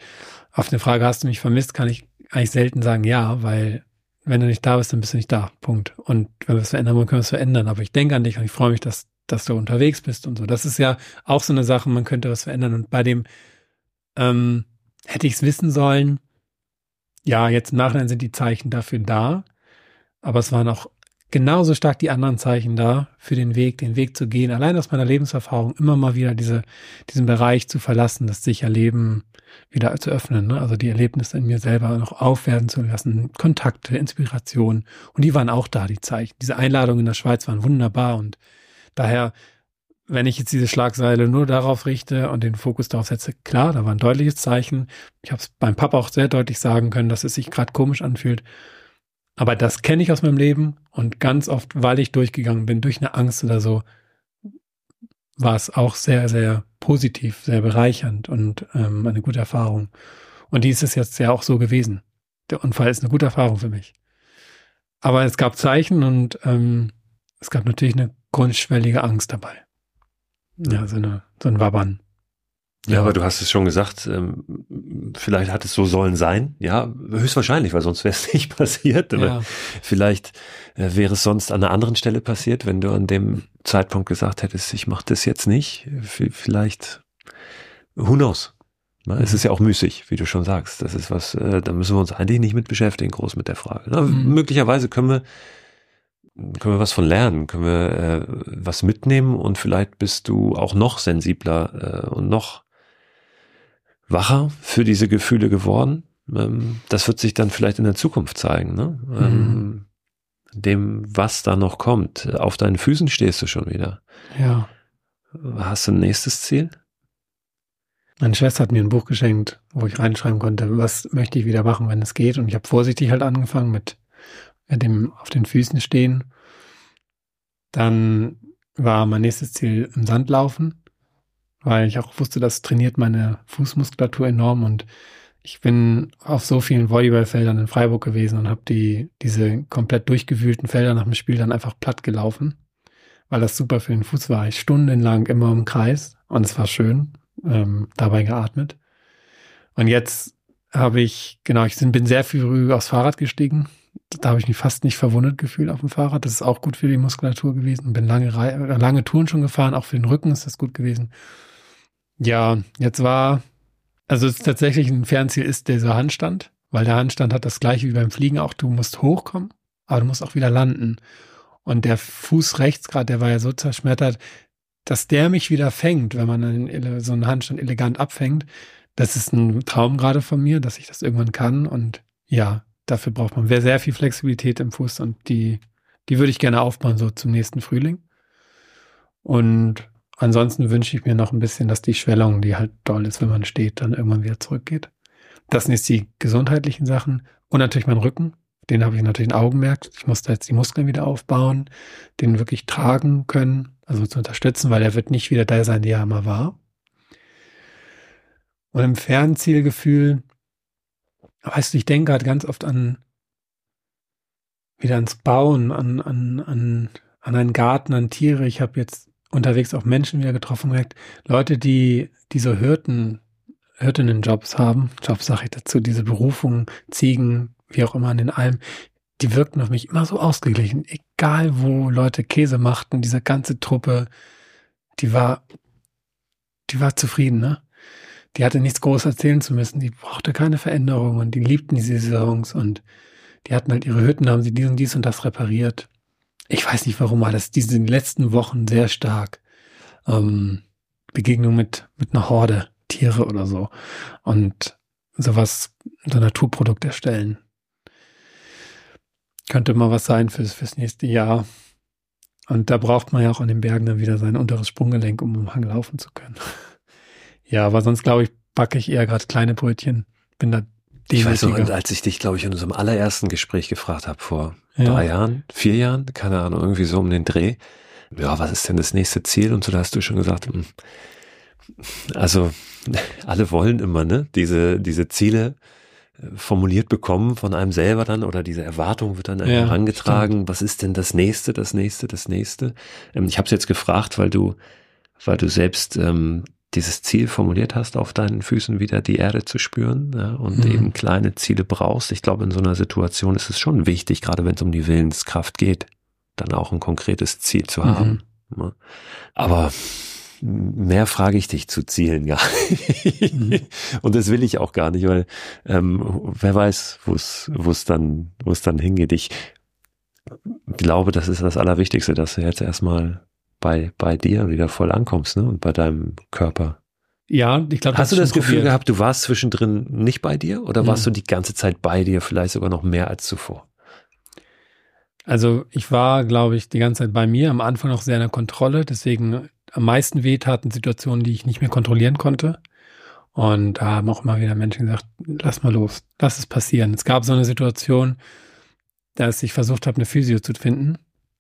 auf eine Frage, hast du mich vermisst, kann ich eigentlich selten sagen ja, weil wenn du nicht da bist, dann bist du nicht da. Punkt. Und wenn wir es verändern wollen, können wir es verändern. Aber ich denke an dich und ich freue mich, dass, dass du unterwegs bist und so. Das ist ja auch so eine Sache, man könnte was verändern. Und bei dem ähm, hätte ich es wissen sollen. Ja, jetzt im Nachhinein sind die Zeichen dafür da. Aber es waren auch genauso stark die anderen Zeichen da für den Weg, den Weg zu gehen. Allein aus meiner Lebenserfahrung immer mal wieder diese, diesen Bereich zu verlassen, das sich erleben wieder zu öffnen. Ne? Also die Erlebnisse in mir selber noch aufwerten zu lassen, Kontakte, Inspiration. Und die waren auch da, die Zeichen. Diese Einladungen in der Schweiz waren wunderbar. Und daher, wenn ich jetzt diese Schlagseile nur darauf richte und den Fokus darauf setze, klar, da war ein deutliches Zeichen. Ich habe es beim Papa auch sehr deutlich sagen können, dass es sich gerade komisch anfühlt. Aber das kenne ich aus meinem Leben und ganz oft, weil ich durchgegangen bin, durch eine Angst oder so, war es auch sehr, sehr positiv, sehr bereichernd und ähm, eine gute Erfahrung. Und die ist es jetzt ja auch so gewesen. Der Unfall ist eine gute Erfahrung für mich. Aber es gab Zeichen und ähm, es gab natürlich eine grundschwellige Angst dabei. Ja, so, eine, so ein Wabbern. Ja, aber du hast es schon gesagt, ähm, vielleicht hat es so sollen sein. Ja, höchstwahrscheinlich, weil sonst wäre es nicht passiert. Ja. Vielleicht äh, wäre es sonst an einer anderen Stelle passiert, wenn du an dem Zeitpunkt gesagt hättest, ich mache das jetzt nicht. Vielleicht, who knows? Mhm. Es ist ja auch müßig, wie du schon sagst. Das ist was, äh, da müssen wir uns eigentlich nicht mit beschäftigen, groß mit der Frage. Ne? Mhm. Möglicherweise können wir können wir was von lernen, können wir äh, was mitnehmen und vielleicht bist du auch noch sensibler äh, und noch wacher für diese Gefühle geworden. Ähm, das wird sich dann vielleicht in der Zukunft zeigen, ne? Mhm. Ähm, dem, was da noch kommt. Auf deinen Füßen stehst du schon wieder. Ja. Hast du ein nächstes Ziel? Meine Schwester hat mir ein Buch geschenkt, wo ich reinschreiben konnte, was möchte ich wieder machen, wenn es geht. Und ich habe vorsichtig halt angefangen mit dem auf den Füßen stehen. Dann war mein nächstes Ziel im Sand laufen weil ich auch wusste, das trainiert meine Fußmuskulatur enorm und ich bin auf so vielen Volleyballfeldern in Freiburg gewesen und habe die diese komplett durchgewühlten Felder nach dem Spiel dann einfach platt gelaufen, weil das super für den Fuß war. Ich stundenlang immer im Kreis und es war schön, ähm, dabei geatmet. Und jetzt habe ich, genau, ich bin sehr früh aufs Fahrrad gestiegen. Da habe ich mich fast nicht verwundet gefühlt auf dem Fahrrad. Das ist auch gut für die Muskulatur gewesen. Bin lange, lange Touren schon gefahren, auch für den Rücken ist das gut gewesen. Ja, jetzt war, also es ist tatsächlich ein Fernziel ist dieser Handstand, weil der Handstand hat das gleiche wie beim Fliegen auch. Du musst hochkommen, aber du musst auch wieder landen. Und der Fuß rechts gerade, der war ja so zerschmettert, dass der mich wieder fängt, wenn man einen, so einen Handstand elegant abfängt. Das ist ein Traum gerade von mir, dass ich das irgendwann kann. Und ja, dafür braucht man sehr viel Flexibilität im Fuß und die, die würde ich gerne aufbauen, so zum nächsten Frühling. Und Ansonsten wünsche ich mir noch ein bisschen, dass die Schwellung, die halt doll ist, wenn man steht, dann irgendwann wieder zurückgeht. Das sind jetzt die gesundheitlichen Sachen. Und natürlich mein Rücken. Den habe ich natürlich ein Augenmerk. Ich muss da jetzt die Muskeln wieder aufbauen, den wirklich tragen können, also zu unterstützen, weil er wird nicht wieder da sein, der er mal war. Und im Fernzielgefühl, weißt du, ich denke halt ganz oft an wieder ans Bauen, an, an, an, an einen Garten, an Tiere. Ich habe jetzt unterwegs auch Menschen wieder getroffen, gemerkt, Leute, die diese Hirten, Hirtinnenjobs haben, Jobs sage ich dazu, diese Berufung, Ziegen, wie auch immer an den Almen, die wirkten auf mich immer so ausgeglichen. Egal wo Leute Käse machten, diese ganze Truppe, die war, die war zufrieden, ne? Die hatte nichts groß erzählen zu müssen, die brauchte keine Veränderung und die liebten diese Saisons und die hatten halt ihre Hütten, haben sie dies und dies und das repariert ich weiß nicht warum, aber das diese letzten Wochen sehr stark. Ähm, Begegnung mit, mit einer Horde, Tiere oder so. Und sowas, so Naturprodukt erstellen. Könnte mal was sein fürs, fürs nächste Jahr. Und da braucht man ja auch an den Bergen dann wieder sein unteres Sprunggelenk, um im Hang laufen zu können. Ja, aber sonst glaube ich, backe ich eher gerade kleine Brötchen. Bin da ich weiß noch, als ich dich, glaube ich, in unserem allerersten Gespräch gefragt habe, vor ja. drei Jahren, vier Jahren, keine Ahnung, irgendwie so um den Dreh. Ja, was ist denn das nächste Ziel? Und so, da hast du schon gesagt, hm, Also alle wollen immer, ne? Diese, diese Ziele äh, formuliert bekommen von einem selber dann oder diese Erwartung wird dann ja, herangetragen. Stimmt. Was ist denn das nächste, das nächste, das nächste? Ähm, ich habe es jetzt gefragt, weil du, weil du selbst ähm, dieses Ziel formuliert hast, auf deinen Füßen wieder die Erde zu spüren ja, und mhm. eben kleine Ziele brauchst. Ich glaube, in so einer Situation ist es schon wichtig, gerade wenn es um die Willenskraft geht, dann auch ein konkretes Ziel zu haben. Mhm. Ja. Aber mehr frage ich dich zu Zielen gar nicht. Mhm. Und das will ich auch gar nicht, weil ähm, wer weiß, wo es wo es dann wo es dann hingeht. Ich glaube, das ist das Allerwichtigste, dass du jetzt erstmal bei bei dir wieder voll ankommst, ne? Und bei deinem Körper. Ja, ich glaube. Hast du das Gefühl probiert. gehabt, du warst zwischendrin nicht bei dir oder mhm. warst du die ganze Zeit bei dir, vielleicht sogar noch mehr als zuvor? Also ich war, glaube ich, die ganze Zeit bei mir, am Anfang noch sehr in der Kontrolle, deswegen am meisten wehtaten Situationen, die ich nicht mehr kontrollieren konnte. Und da haben auch immer wieder Menschen gesagt, lass mal los, lass es passieren. Es gab so eine Situation, dass ich versucht habe, eine Physio zu finden.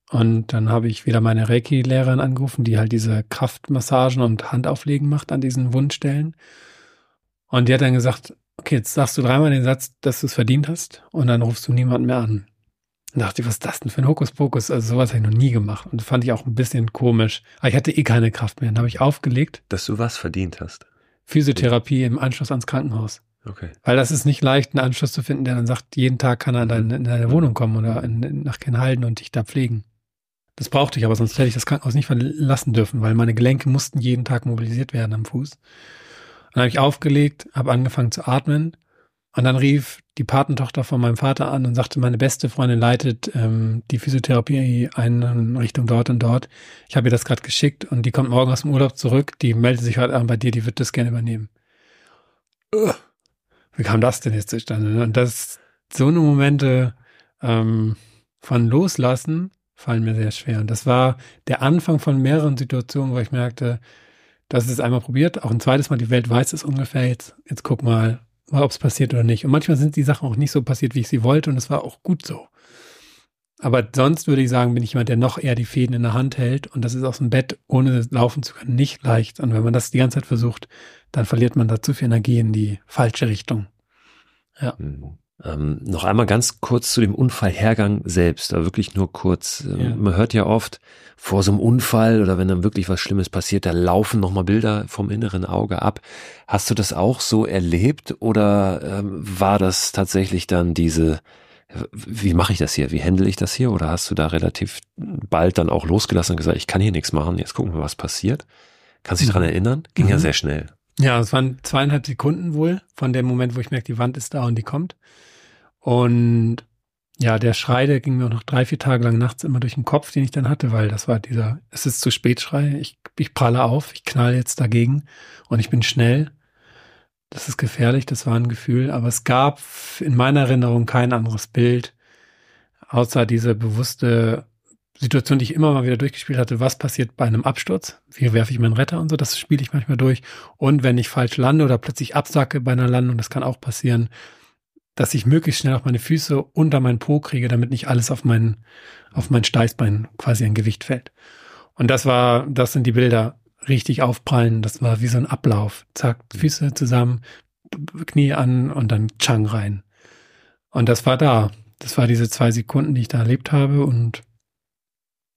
Und dann habe ich wieder meine Reiki-Lehrerin angerufen, die halt diese Kraftmassagen und Handauflegen macht an diesen Wundstellen. Und die hat dann gesagt, okay, jetzt sagst du dreimal den Satz, dass du es verdient hast und dann rufst du niemanden mehr an. Und dachte ich, was ist das denn für ein Hokuspokus? Also sowas habe ich noch nie gemacht. Und das fand ich auch ein bisschen komisch. Aber ich hatte eh keine Kraft mehr. Dann habe ich aufgelegt. Dass du was verdient hast? Physiotherapie im Anschluss ans Krankenhaus. Okay. Weil das ist nicht leicht, einen Anschluss zu finden, der dann sagt, jeden Tag kann er in deine, in deine Wohnung kommen oder in, in, nach Kenhalden und dich da pflegen. Das brauchte ich, aber sonst hätte ich das Krankenhaus nicht verlassen dürfen, weil meine Gelenke mussten jeden Tag mobilisiert werden am Fuß. Dann habe ich aufgelegt, habe angefangen zu atmen und dann rief die Patentochter von meinem Vater an und sagte, meine beste Freundin leitet ähm, die Physiotherapie ein in Richtung dort und dort. Ich habe ihr das gerade geschickt und die kommt morgen aus dem Urlaub zurück. Die meldet sich heute Abend bei dir, die wird das gerne übernehmen. Ugh. Wie kam das denn jetzt zustande? Und das so eine Momente ähm, von Loslassen fallen mir sehr schwer. Und das war der Anfang von mehreren Situationen, wo ich merkte, das ist einmal probiert, auch ein zweites Mal, die Welt weiß es ungefähr, jetzt, jetzt guck mal, ob es passiert oder nicht. Und manchmal sind die Sachen auch nicht so passiert, wie ich sie wollte, und das war auch gut so. Aber sonst würde ich sagen, bin ich jemand, der noch eher die Fäden in der Hand hält. Und das ist aus dem Bett, ohne laufen zu können, nicht leicht. Und wenn man das die ganze Zeit versucht, dann verliert man da zu viel Energie in die falsche Richtung. Ja. Mhm. Ähm, noch einmal ganz kurz zu dem Unfallhergang selbst, aber wirklich nur kurz. Ähm, ja. Man hört ja oft vor so einem Unfall oder wenn dann wirklich was Schlimmes passiert, da laufen nochmal Bilder vom inneren Auge ab. Hast du das auch so erlebt oder ähm, war das tatsächlich dann diese, wie mache ich das hier? Wie handle ich das hier? Oder hast du da relativ bald dann auch losgelassen und gesagt, ich kann hier nichts machen, jetzt gucken wir, was passiert? Kannst du dich mhm. dran erinnern? Ging mhm. ja sehr schnell. Ja, es waren zweieinhalb Sekunden wohl von dem Moment, wo ich merke, die Wand ist da und die kommt. Und ja, der Schrei, der ging mir auch noch drei, vier Tage lang nachts immer durch den Kopf, den ich dann hatte, weil das war dieser, es ist zu spät Schrei, ich, ich pralle auf, ich knall jetzt dagegen und ich bin schnell. Das ist gefährlich, das war ein Gefühl, aber es gab in meiner Erinnerung kein anderes Bild, außer diese bewusste Situation, die ich immer mal wieder durchgespielt hatte, was passiert bei einem Absturz? Wie werfe ich meinen Retter und so, das spiele ich manchmal durch. Und wenn ich falsch lande oder plötzlich absacke bei einer Landung, das kann auch passieren, dass ich möglichst schnell auf meine Füße unter meinen Po kriege, damit nicht alles auf mein, auf mein Steißbein quasi ein Gewicht fällt. Und das war, das sind die Bilder richtig aufprallen. Das war wie so ein Ablauf. Zack, Füße zusammen, Knie an und dann Chang rein. Und das war da. Das war diese zwei Sekunden, die ich da erlebt habe. Und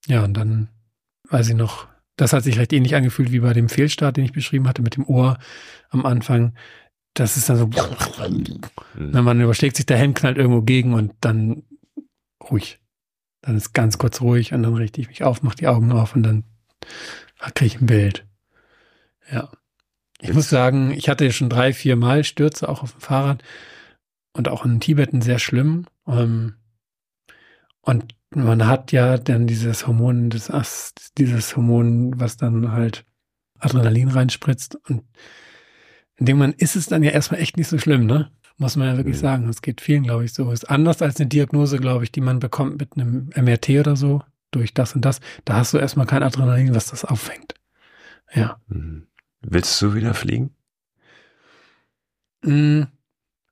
ja, und dann weiß ich noch, das hat sich recht ähnlich angefühlt wie bei dem Fehlstart, den ich beschrieben hatte mit dem Ohr am Anfang das ist dann so, wenn man überschlägt sich der Helm, knallt irgendwo gegen und dann ruhig. Dann ist ganz kurz ruhig und dann richte ich mich auf, mache die Augen auf und dann kriege ich ein Bild. Ja. Ich muss sagen, ich hatte schon drei, vier Mal Stürze auch auf dem Fahrrad und auch in Tibet sehr schlimm. Ähm, und man hat ja dann dieses Hormon, das, dieses Hormon, was dann halt Adrenalin reinspritzt und in dem Moment ist es dann ja erstmal echt nicht so schlimm, ne? Muss man ja wirklich mhm. sagen. Es geht vielen, glaube ich, so. Ist anders als eine Diagnose, glaube ich, die man bekommt mit einem MRT oder so, durch das und das. Da hast du erstmal kein Adrenalin, was das auffängt. Ja. Mhm. Willst du wieder fliegen? Mm,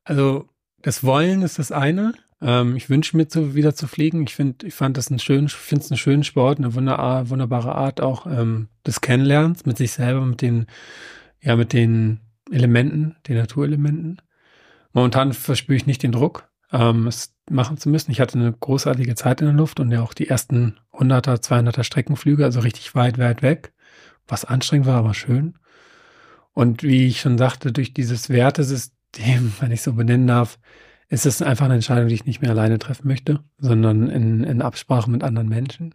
also, das Wollen ist das eine. Ähm, ich wünsche mir zu, wieder zu fliegen. Ich finde, ich fand das einen schönen, finde es einen schönen Sport, eine wunderbare Art auch ähm, des Kennenlernens mit sich selber, mit den ja, mit den Elementen, den Naturelementen. Momentan verspüre ich nicht den Druck, ähm, es machen zu müssen. Ich hatte eine großartige Zeit in der Luft und ja auch die ersten 100er, 200er Streckenflüge, also richtig weit, weit weg, was anstrengend war, aber schön. Und wie ich schon sagte, durch dieses Wertesystem, wenn ich so benennen darf, ist es einfach eine Entscheidung, die ich nicht mehr alleine treffen möchte, sondern in, in Absprache mit anderen Menschen.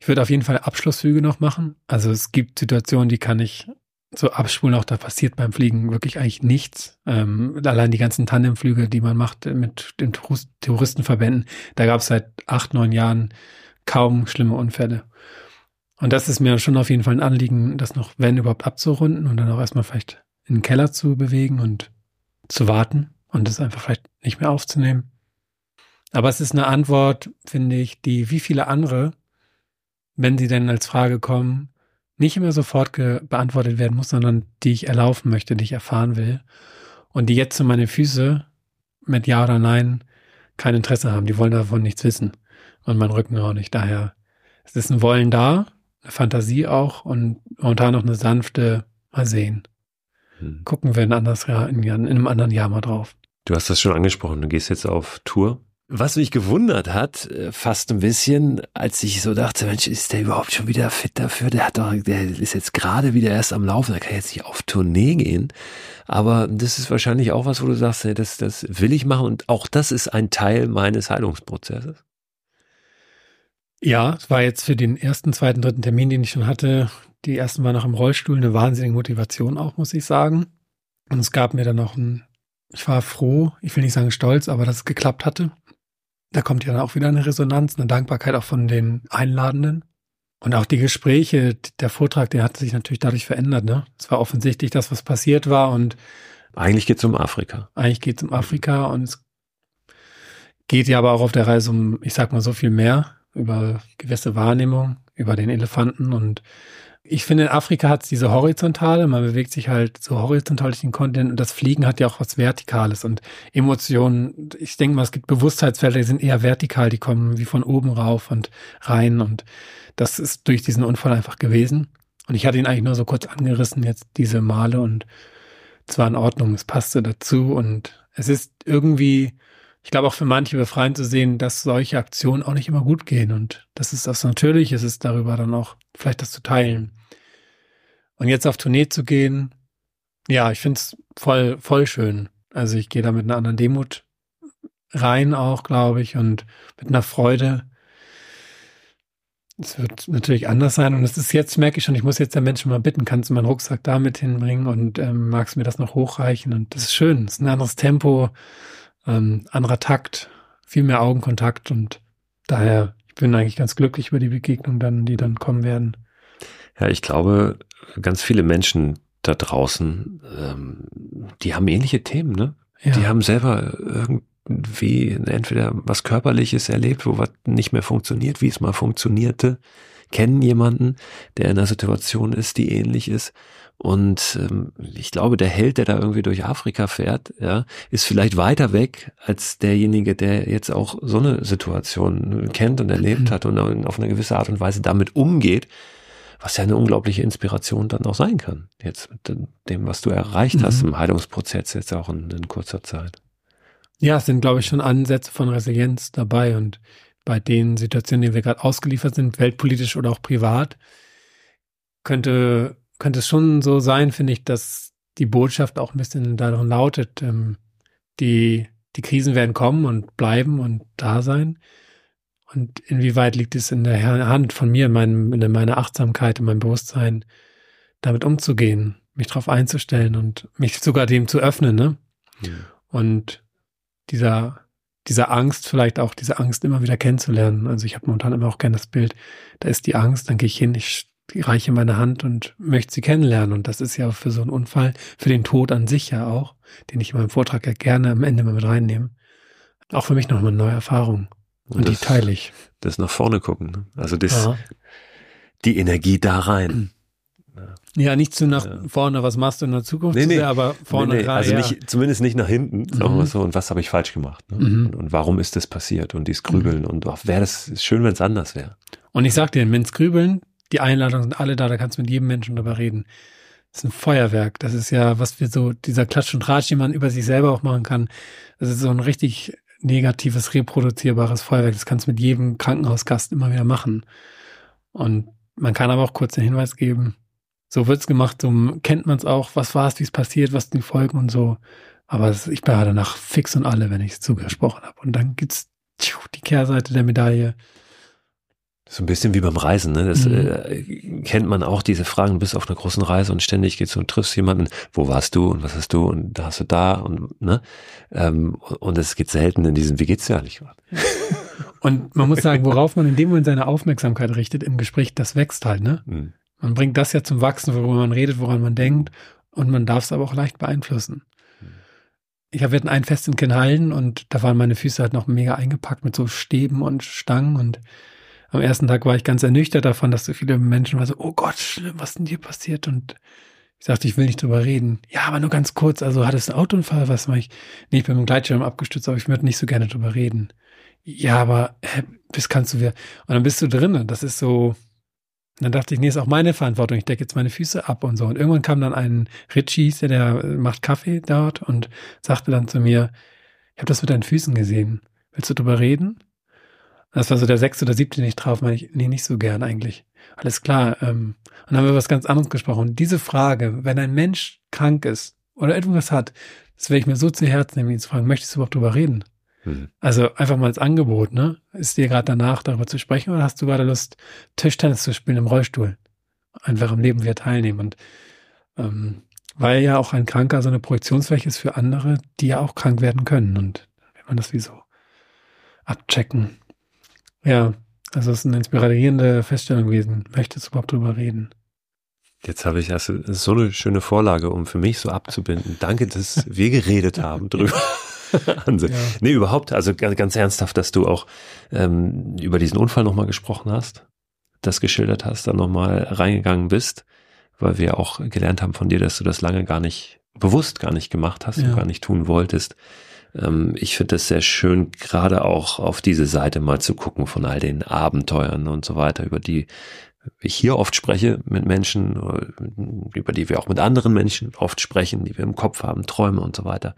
Ich würde auf jeden Fall Abschlussflüge noch machen. Also es gibt Situationen, die kann ich so abspulen, auch da passiert beim Fliegen wirklich eigentlich nichts. Ähm, allein die ganzen Tandemflüge, die man macht mit den Touristenverbänden, da gab es seit acht, neun Jahren kaum schlimme Unfälle. Und das ist mir schon auf jeden Fall ein Anliegen, das noch, wenn überhaupt, abzurunden und dann auch erstmal vielleicht in den Keller zu bewegen und zu warten und es einfach vielleicht nicht mehr aufzunehmen. Aber es ist eine Antwort, finde ich, die wie viele andere, wenn sie denn als Frage kommen, nicht immer sofort beantwortet werden muss, sondern die ich erlaufen möchte, die ich erfahren will. Und die jetzt zu meine Füße mit Ja oder Nein kein Interesse haben. Die wollen davon nichts wissen. Und mein Rücken auch nicht. Daher es ist ein Wollen da, eine Fantasie auch und momentan noch eine sanfte Mal sehen. Hm. Gucken wir in, in einem anderen Jahr mal drauf. Du hast das schon angesprochen. Du gehst jetzt auf Tour. Was mich gewundert hat, äh, fast ein bisschen, als ich so dachte, Mensch, ist der überhaupt schon wieder fit dafür? Der hat doch, der ist jetzt gerade wieder erst am Laufen, der kann jetzt nicht auf Tournee gehen. Aber das ist wahrscheinlich auch was, wo du sagst, das, das will ich machen und auch das ist ein Teil meines Heilungsprozesses. Ja, es war jetzt für den ersten, zweiten, dritten Termin, den ich schon hatte, die ersten war noch im Rollstuhl, eine wahnsinnige Motivation auch, muss ich sagen. Und es gab mir dann noch ein, ich war froh, ich will nicht sagen stolz, aber dass es geklappt hatte da kommt ja dann auch wieder eine Resonanz, eine Dankbarkeit auch von den Einladenden. Und auch die Gespräche, der Vortrag, der hat sich natürlich dadurch verändert. Ne? Es war offensichtlich das, was passiert war. Und eigentlich geht es um Afrika. Eigentlich geht es um Afrika und es geht ja aber auch auf der Reise um, ich sag mal, so viel mehr über gewisse Wahrnehmung, über den Elefanten und ich finde, in Afrika hat es diese horizontale, man bewegt sich halt so horizontal durch den Kontinent. Und das Fliegen hat ja auch was Vertikales und Emotionen. Ich denke mal, es gibt Bewusstheitsfelder, die sind eher vertikal, die kommen wie von oben rauf und rein. Und das ist durch diesen Unfall einfach gewesen. Und ich hatte ihn eigentlich nur so kurz angerissen jetzt diese Male. Und es war in Ordnung, es passte dazu. Und es ist irgendwie, ich glaube auch für manche befreiend zu sehen, dass solche Aktionen auch nicht immer gut gehen. Und das ist das natürlich, es ist darüber dann auch vielleicht das zu teilen. Und jetzt auf Tournee zu gehen, ja, ich finde es voll, voll schön. Also ich gehe da mit einer anderen Demut rein auch, glaube ich, und mit einer Freude. Es wird natürlich anders sein und es ist jetzt, merke ich schon, ich muss jetzt der Menschen mal bitten, kannst du meinen Rucksack da mit hinbringen und ähm, magst mir das noch hochreichen? Und das ist schön, es ist ein anderes Tempo, ähm, anderer Takt, viel mehr Augenkontakt und daher, ich bin eigentlich ganz glücklich über die Begegnung dann, die dann kommen werden. Ja, ich glaube, ganz viele Menschen da draußen, ähm, die haben ähnliche Themen, ne? Ja. Die haben selber irgendwie entweder was Körperliches erlebt, wo was nicht mehr funktioniert, wie es mal funktionierte, kennen jemanden, der in einer Situation ist, die ähnlich ist. Und ähm, ich glaube, der Held, der da irgendwie durch Afrika fährt, ja, ist vielleicht weiter weg als derjenige, der jetzt auch so eine Situation kennt und erlebt mhm. hat und auf eine gewisse Art und Weise damit umgeht was ja eine unglaubliche Inspiration dann auch sein kann. Jetzt mit dem, was du erreicht hast mhm. im Heilungsprozess jetzt auch in, in kurzer Zeit. Ja, es sind, glaube ich, schon Ansätze von Resilienz dabei und bei den Situationen, denen wir gerade ausgeliefert sind, weltpolitisch oder auch privat, könnte, könnte es schon so sein, finde ich, dass die Botschaft auch ein bisschen darin lautet, ähm, die, die Krisen werden kommen und bleiben und da sein. Und inwieweit liegt es in der Hand von mir, in, meinem, in meiner Achtsamkeit, in meinem Bewusstsein, damit umzugehen, mich darauf einzustellen und mich sogar dem zu öffnen, ne? Ja. Und dieser, dieser Angst, vielleicht auch diese Angst immer wieder kennenzulernen. Also ich habe momentan immer auch gerne das Bild, da ist die Angst, dann gehe ich hin, ich reiche meine Hand und möchte sie kennenlernen. Und das ist ja für so einen Unfall, für den Tod an sich ja auch, den ich in meinem Vortrag ja gerne am Ende mal mit reinnehme. Auch für mich nochmal eine neue Erfahrung. Und, und das, die teile ich. Das nach vorne gucken. Ne? Also das, die Energie da rein. Ja, nicht zu nach ja. vorne, was machst du in der Zukunft, nee, nee. Sehr, aber vorne nee, nee. rein. Also nicht, zumindest nicht nach hinten, sagen mhm. wir so, und was habe ich falsch gemacht? Ne? Mhm. Und, und, warum ist das passiert? Und dieses Grübeln mhm. und wäre das ist schön, wenn es anders wäre. Und ich sag dir, wenn's Grübeln, die Einladungen sind alle da, da kannst du mit jedem Menschen drüber reden. Das ist ein Feuerwerk. Das ist ja, was wir so, dieser Klatsch und Ratsch, den man über sich selber auch machen kann. Das ist so ein richtig negatives, reproduzierbares Feuerwerk. Das kannst du mit jedem Krankenhausgast immer wieder machen. Und man kann aber auch kurz den Hinweis geben, so wird's gemacht, so kennt man es auch, was war es, wie es passiert, was die Folgen und so. Aber ich bin danach fix und alle, wenn ich es zugesprochen habe. Und dann gibt's die Kehrseite der Medaille. So ein bisschen wie beim Reisen, ne? Das mhm. äh, kennt man auch, diese Fragen, du bist auf einer großen Reise und ständig gehst und triffst jemanden, wo warst du und was hast du und da hast du da und ne? Ähm, und es geht selten in diesem, wie geht's dir eigentlich gerade? Und man muss sagen, worauf man in dem Moment seine Aufmerksamkeit richtet im Gespräch, das wächst halt, ne? Mhm. Man bringt das ja zum Wachsen, worüber man redet, woran man denkt und man darf es aber auch leicht beeinflussen. Mhm. Ich habe hatten ein Fest in Kinhalden und da waren meine Füße halt noch mega eingepackt mit so Stäben und Stangen und am ersten Tag war ich ganz ernüchtert davon, dass so viele Menschen waren so, oh Gott, schlimm, was denn dir passiert? Und ich sagte, ich will nicht drüber reden. Ja, aber nur ganz kurz. Also hattest du einen Autounfall? Was mache ich? Nee, ich bin mit dem Gleitschirm abgestürzt, aber ich würde nicht so gerne drüber reden. Ja, aber hä, bis kannst du wieder. Und dann bist du drin. Das ist so. Dann dachte ich, nee, ist auch meine Verantwortung. Ich decke jetzt meine Füße ab und so. Und irgendwann kam dann ein Richie, der, der macht Kaffee dort und sagte dann zu mir, ich habe das mit deinen Füßen gesehen. Willst du drüber reden? Das war so der sechste oder siebte, den ich traf, meine ich, nee, nicht so gern eigentlich. Alles klar. Ähm, und dann haben wir was ganz anderes gesprochen. Und diese Frage, wenn ein Mensch krank ist oder etwas hat, das werde ich mir so zu Herzen nehmen, ihn zu fragen, möchtest du überhaupt drüber reden? Mhm. Also einfach mal als Angebot, ne? Ist dir gerade danach darüber zu sprechen oder hast du gerade Lust, Tischtennis zu spielen im Rollstuhl? Einfach am Leben wieder teilnehmen. Und ähm, weil ja auch ein Kranker so eine Projektionsfläche ist für andere, die ja auch krank werden können. Und wenn man das wie so abchecken, ja, also es ist eine inspirierende Feststellung gewesen. Möchtest du überhaupt drüber reden? Jetzt habe ich also so eine schöne Vorlage, um für mich so abzubinden. Danke, dass wir geredet haben drüber. Ja. Nee, überhaupt, also ganz, ganz ernsthaft, dass du auch ähm, über diesen Unfall nochmal gesprochen hast, das geschildert hast, dann nochmal reingegangen bist, weil wir auch gelernt haben von dir, dass du das lange gar nicht bewusst gar nicht gemacht hast ja. und gar nicht tun wolltest. Ähm, ich finde es sehr schön, gerade auch auf diese Seite mal zu gucken von all den Abenteuern und so weiter, über die ich hier oft spreche mit Menschen, äh, über die wir auch mit anderen Menschen oft sprechen, die wir im Kopf haben, Träume und so weiter.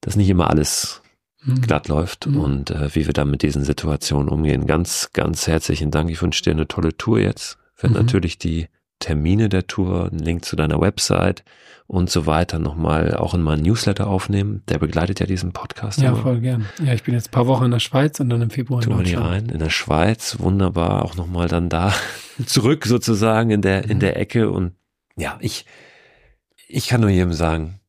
Dass nicht immer alles mhm. glatt läuft mhm. und äh, wie wir dann mit diesen Situationen umgehen. Ganz, ganz herzlichen Dank. Ich wünsche dir eine tolle Tour jetzt. Wird mhm. natürlich die Termine der Tour, einen Link zu deiner Website und so weiter nochmal auch in meinen Newsletter aufnehmen. Der begleitet ja diesen Podcast. Ja, immer. voll gern. Ja, ich bin jetzt ein paar Wochen in der Schweiz und dann im Februar in Deutschland. rein. In der Schweiz, wunderbar. Auch nochmal dann da zurück sozusagen in der, in mhm. der Ecke und ja, ich, ich kann nur jedem sagen,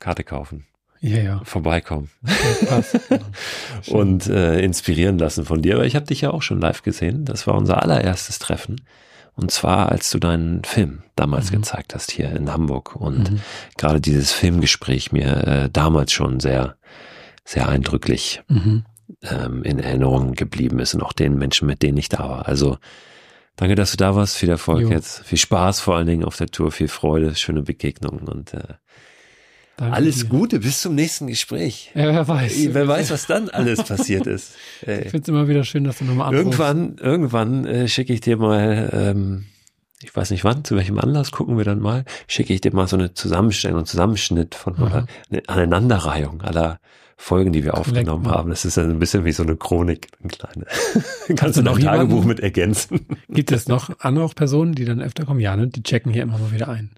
Karte kaufen. Ja, ja. Vorbeikommen. Ja, und äh, inspirieren lassen von dir. Aber ich habe dich ja auch schon live gesehen. Das war unser allererstes Treffen. Und zwar, als du deinen Film damals mhm. gezeigt hast hier in Hamburg. Und mhm. gerade dieses Filmgespräch mir äh, damals schon sehr, sehr eindrücklich mhm. ähm, in Erinnerung geblieben ist und auch den Menschen, mit denen ich da war. Also danke, dass du da warst. Viel Erfolg jo. jetzt. Viel Spaß vor allen Dingen auf der Tour. Viel Freude, schöne Begegnungen und äh, Danke alles dir. Gute, bis zum nächsten Gespräch. Ja, wer weiß. Wer weiß, was dann alles passiert ist. Ey. Ich finde es immer wieder schön, dass du nochmal anrufst. Irgendwann, irgendwann äh, schicke ich dir mal, ähm, ich weiß nicht wann, zu welchem Anlass gucken wir dann mal, schicke ich dir mal so eine Zusammenstellung, einen Zusammenschnitt von oder eine Aneinanderreihung aller Folgen, die wir aufgenommen Leck, haben. Das ist dann ein bisschen wie so eine Chronik, eine kleine. Kannst du noch ein Tagebuch mit ergänzen. Gibt es noch andere Personen, die dann öfter kommen? Ja, ne? Die checken hier immer mal wieder ein.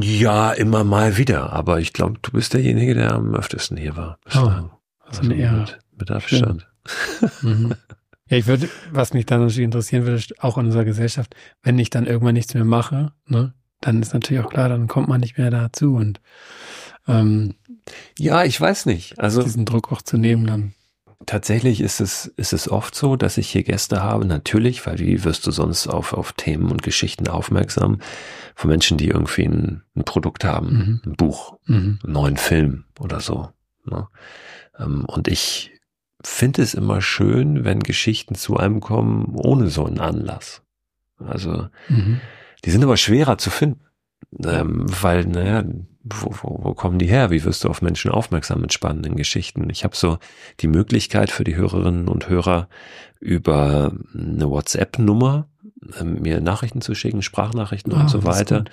Ja, immer mal wieder. Aber ich glaube, du bist derjenige, der am öftesten hier war. Oh, also eine Ehre. Mit, mit Abstand. Mhm. Ja, ich würde, was mich dann natürlich interessieren würde, auch in unserer Gesellschaft, wenn ich dann irgendwann nichts mehr mache, ne, dann ist natürlich auch klar, dann kommt man nicht mehr dazu und ähm, ja, ich weiß nicht. Also diesen Druck auch zu nehmen dann. Tatsächlich ist es, ist es oft so, dass ich hier Gäste habe, natürlich, weil wie wirst du sonst auf, auf Themen und Geschichten aufmerksam von Menschen, die irgendwie ein, ein Produkt haben, mhm. ein Buch, mhm. einen neuen Film oder so. Ne? Ähm, und ich finde es immer schön, wenn Geschichten zu einem kommen ohne so einen Anlass. Also, mhm. die sind aber schwerer zu finden, ähm, weil, naja, wo, wo, wo kommen die her? Wie wirst du auf Menschen aufmerksam mit spannenden Geschichten? Ich habe so die Möglichkeit für die Hörerinnen und Hörer über eine WhatsApp-Nummer ähm, mir Nachrichten zu schicken, Sprachnachrichten Ah, und so das ist weiter.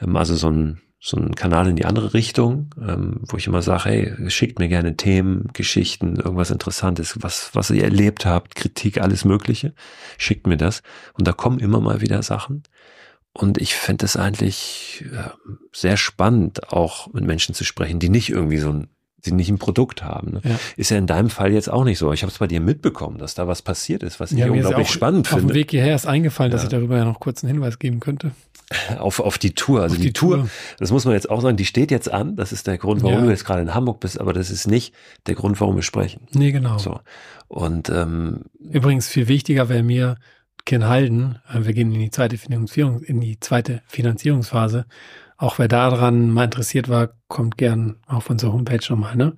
Ähm, also so ein, so ein Kanal in die andere Richtung, ähm, wo ich immer sage, hey, schickt mir gerne Themen, Geschichten, irgendwas Interessantes, was, was ihr erlebt habt, Kritik, alles Mögliche. Schickt mir das. Und da kommen immer mal wieder Sachen. Und ich fände es eigentlich äh, sehr spannend, auch mit Menschen zu sprechen, die nicht irgendwie so ein, die nicht ein Produkt haben. Ne? Ja. Ist ja in deinem Fall jetzt auch nicht so. Ich habe es bei dir mitbekommen, dass da was passiert ist, was ich Ja, ist unglaublich auch spannend Auf dem finde. Weg hierher ist eingefallen, dass Ja. ich darüber ja noch kurz einen Hinweis geben könnte. Auf, auf die Tour. Also Auf die, die Tour, Tour. das muss man jetzt auch sagen, die steht jetzt an. Das ist der Grund, warum du jetzt gerade in Hamburg bist, aber das ist nicht der Grund, warum wir sprechen. Nee, genau. So. Und ähm, Übrigens viel wichtiger wäre mir Halden. äh, wir gehen in die zweite Finanzierung, in die zweite Finanzierungsphase. Auch wer daran mal interessiert war, kommt gern auf unsere Homepage nochmal, ne?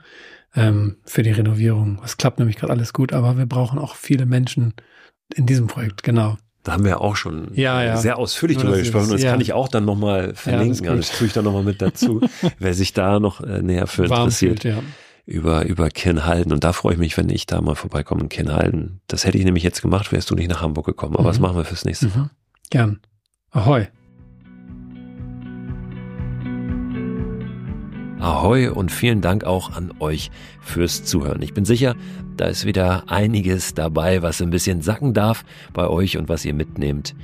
Ähm, für die Renovierung. Es klappt nämlich gerade alles gut, aber wir brauchen auch viele Menschen in diesem Projekt, genau. da haben wir auch schon Ja, ja. sehr ausführlich Nur, drüber gesprochen. es- Und das ja. kann ich auch dann nochmal verlinken. also das tue ich dann nochmal mit dazu, wer sich da noch äh, näher für Warm interessiert. fühlt, ja. Über, über Kirnhalden. Und da freue ich mich, wenn ich da mal vorbeikomme in Kirnhalden. Das hätte ich nämlich jetzt gemacht, wärst du nicht nach Hamburg gekommen. Aber Mhm. das machen wir fürs nächste Mal. Mhm. Gern. Ahoi. Ahoi und vielen Dank auch an euch fürs Zuhören. Ich bin sicher, da ist wieder einiges dabei, was ein bisschen sacken darf bei euch und was ihr mitnehmt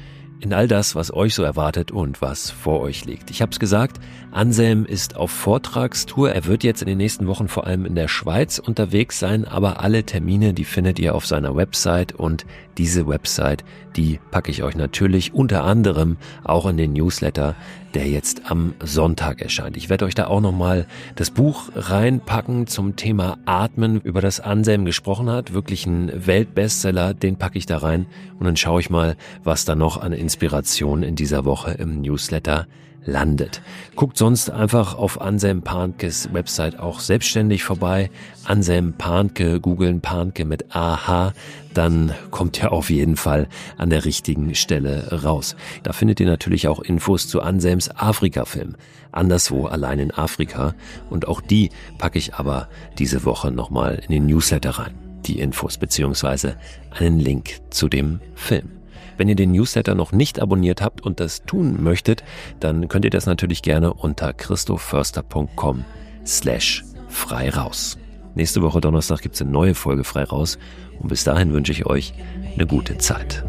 in all das, was euch so erwartet und was vor euch liegt. Ich habe es gesagt, Anselm ist auf Vortragstour. Er wird jetzt in den nächsten Wochen vor allem in der Schweiz unterwegs sein, aber alle Termine, die findet ihr auf seiner Website und diese Website, die packe ich euch natürlich unter anderem auch in den Newsletter, der jetzt am Sonntag erscheint. Ich werde euch da auch nochmal das Buch reinpacken zum Thema Atmen, über das Anselm gesprochen hat. Wirklich ein Weltbestseller, den packe ich da rein und dann schaue ich mal, was da noch an Inspiration in dieser Woche im Newsletter landet. Guckt sonst einfach auf Anselm Pankes Website auch selbstständig vorbei. Anselm Panke, googeln Panke mit AH, dann kommt ihr auf jeden Fall an der richtigen Stelle raus. Da findet ihr natürlich auch Infos zu Anselms Afrika-Film. Anderswo allein in Afrika. Und auch die packe ich aber diese Woche nochmal in den Newsletter rein. Die Infos beziehungsweise einen Link zu dem Film. Wenn ihr den Newsletter noch nicht abonniert habt und das tun möchtet, dann könnt ihr das natürlich gerne unter christoförster.com slash frei raus. Nächste Woche Donnerstag gibt's eine neue Folge frei raus und bis dahin wünsche ich euch eine gute Zeit.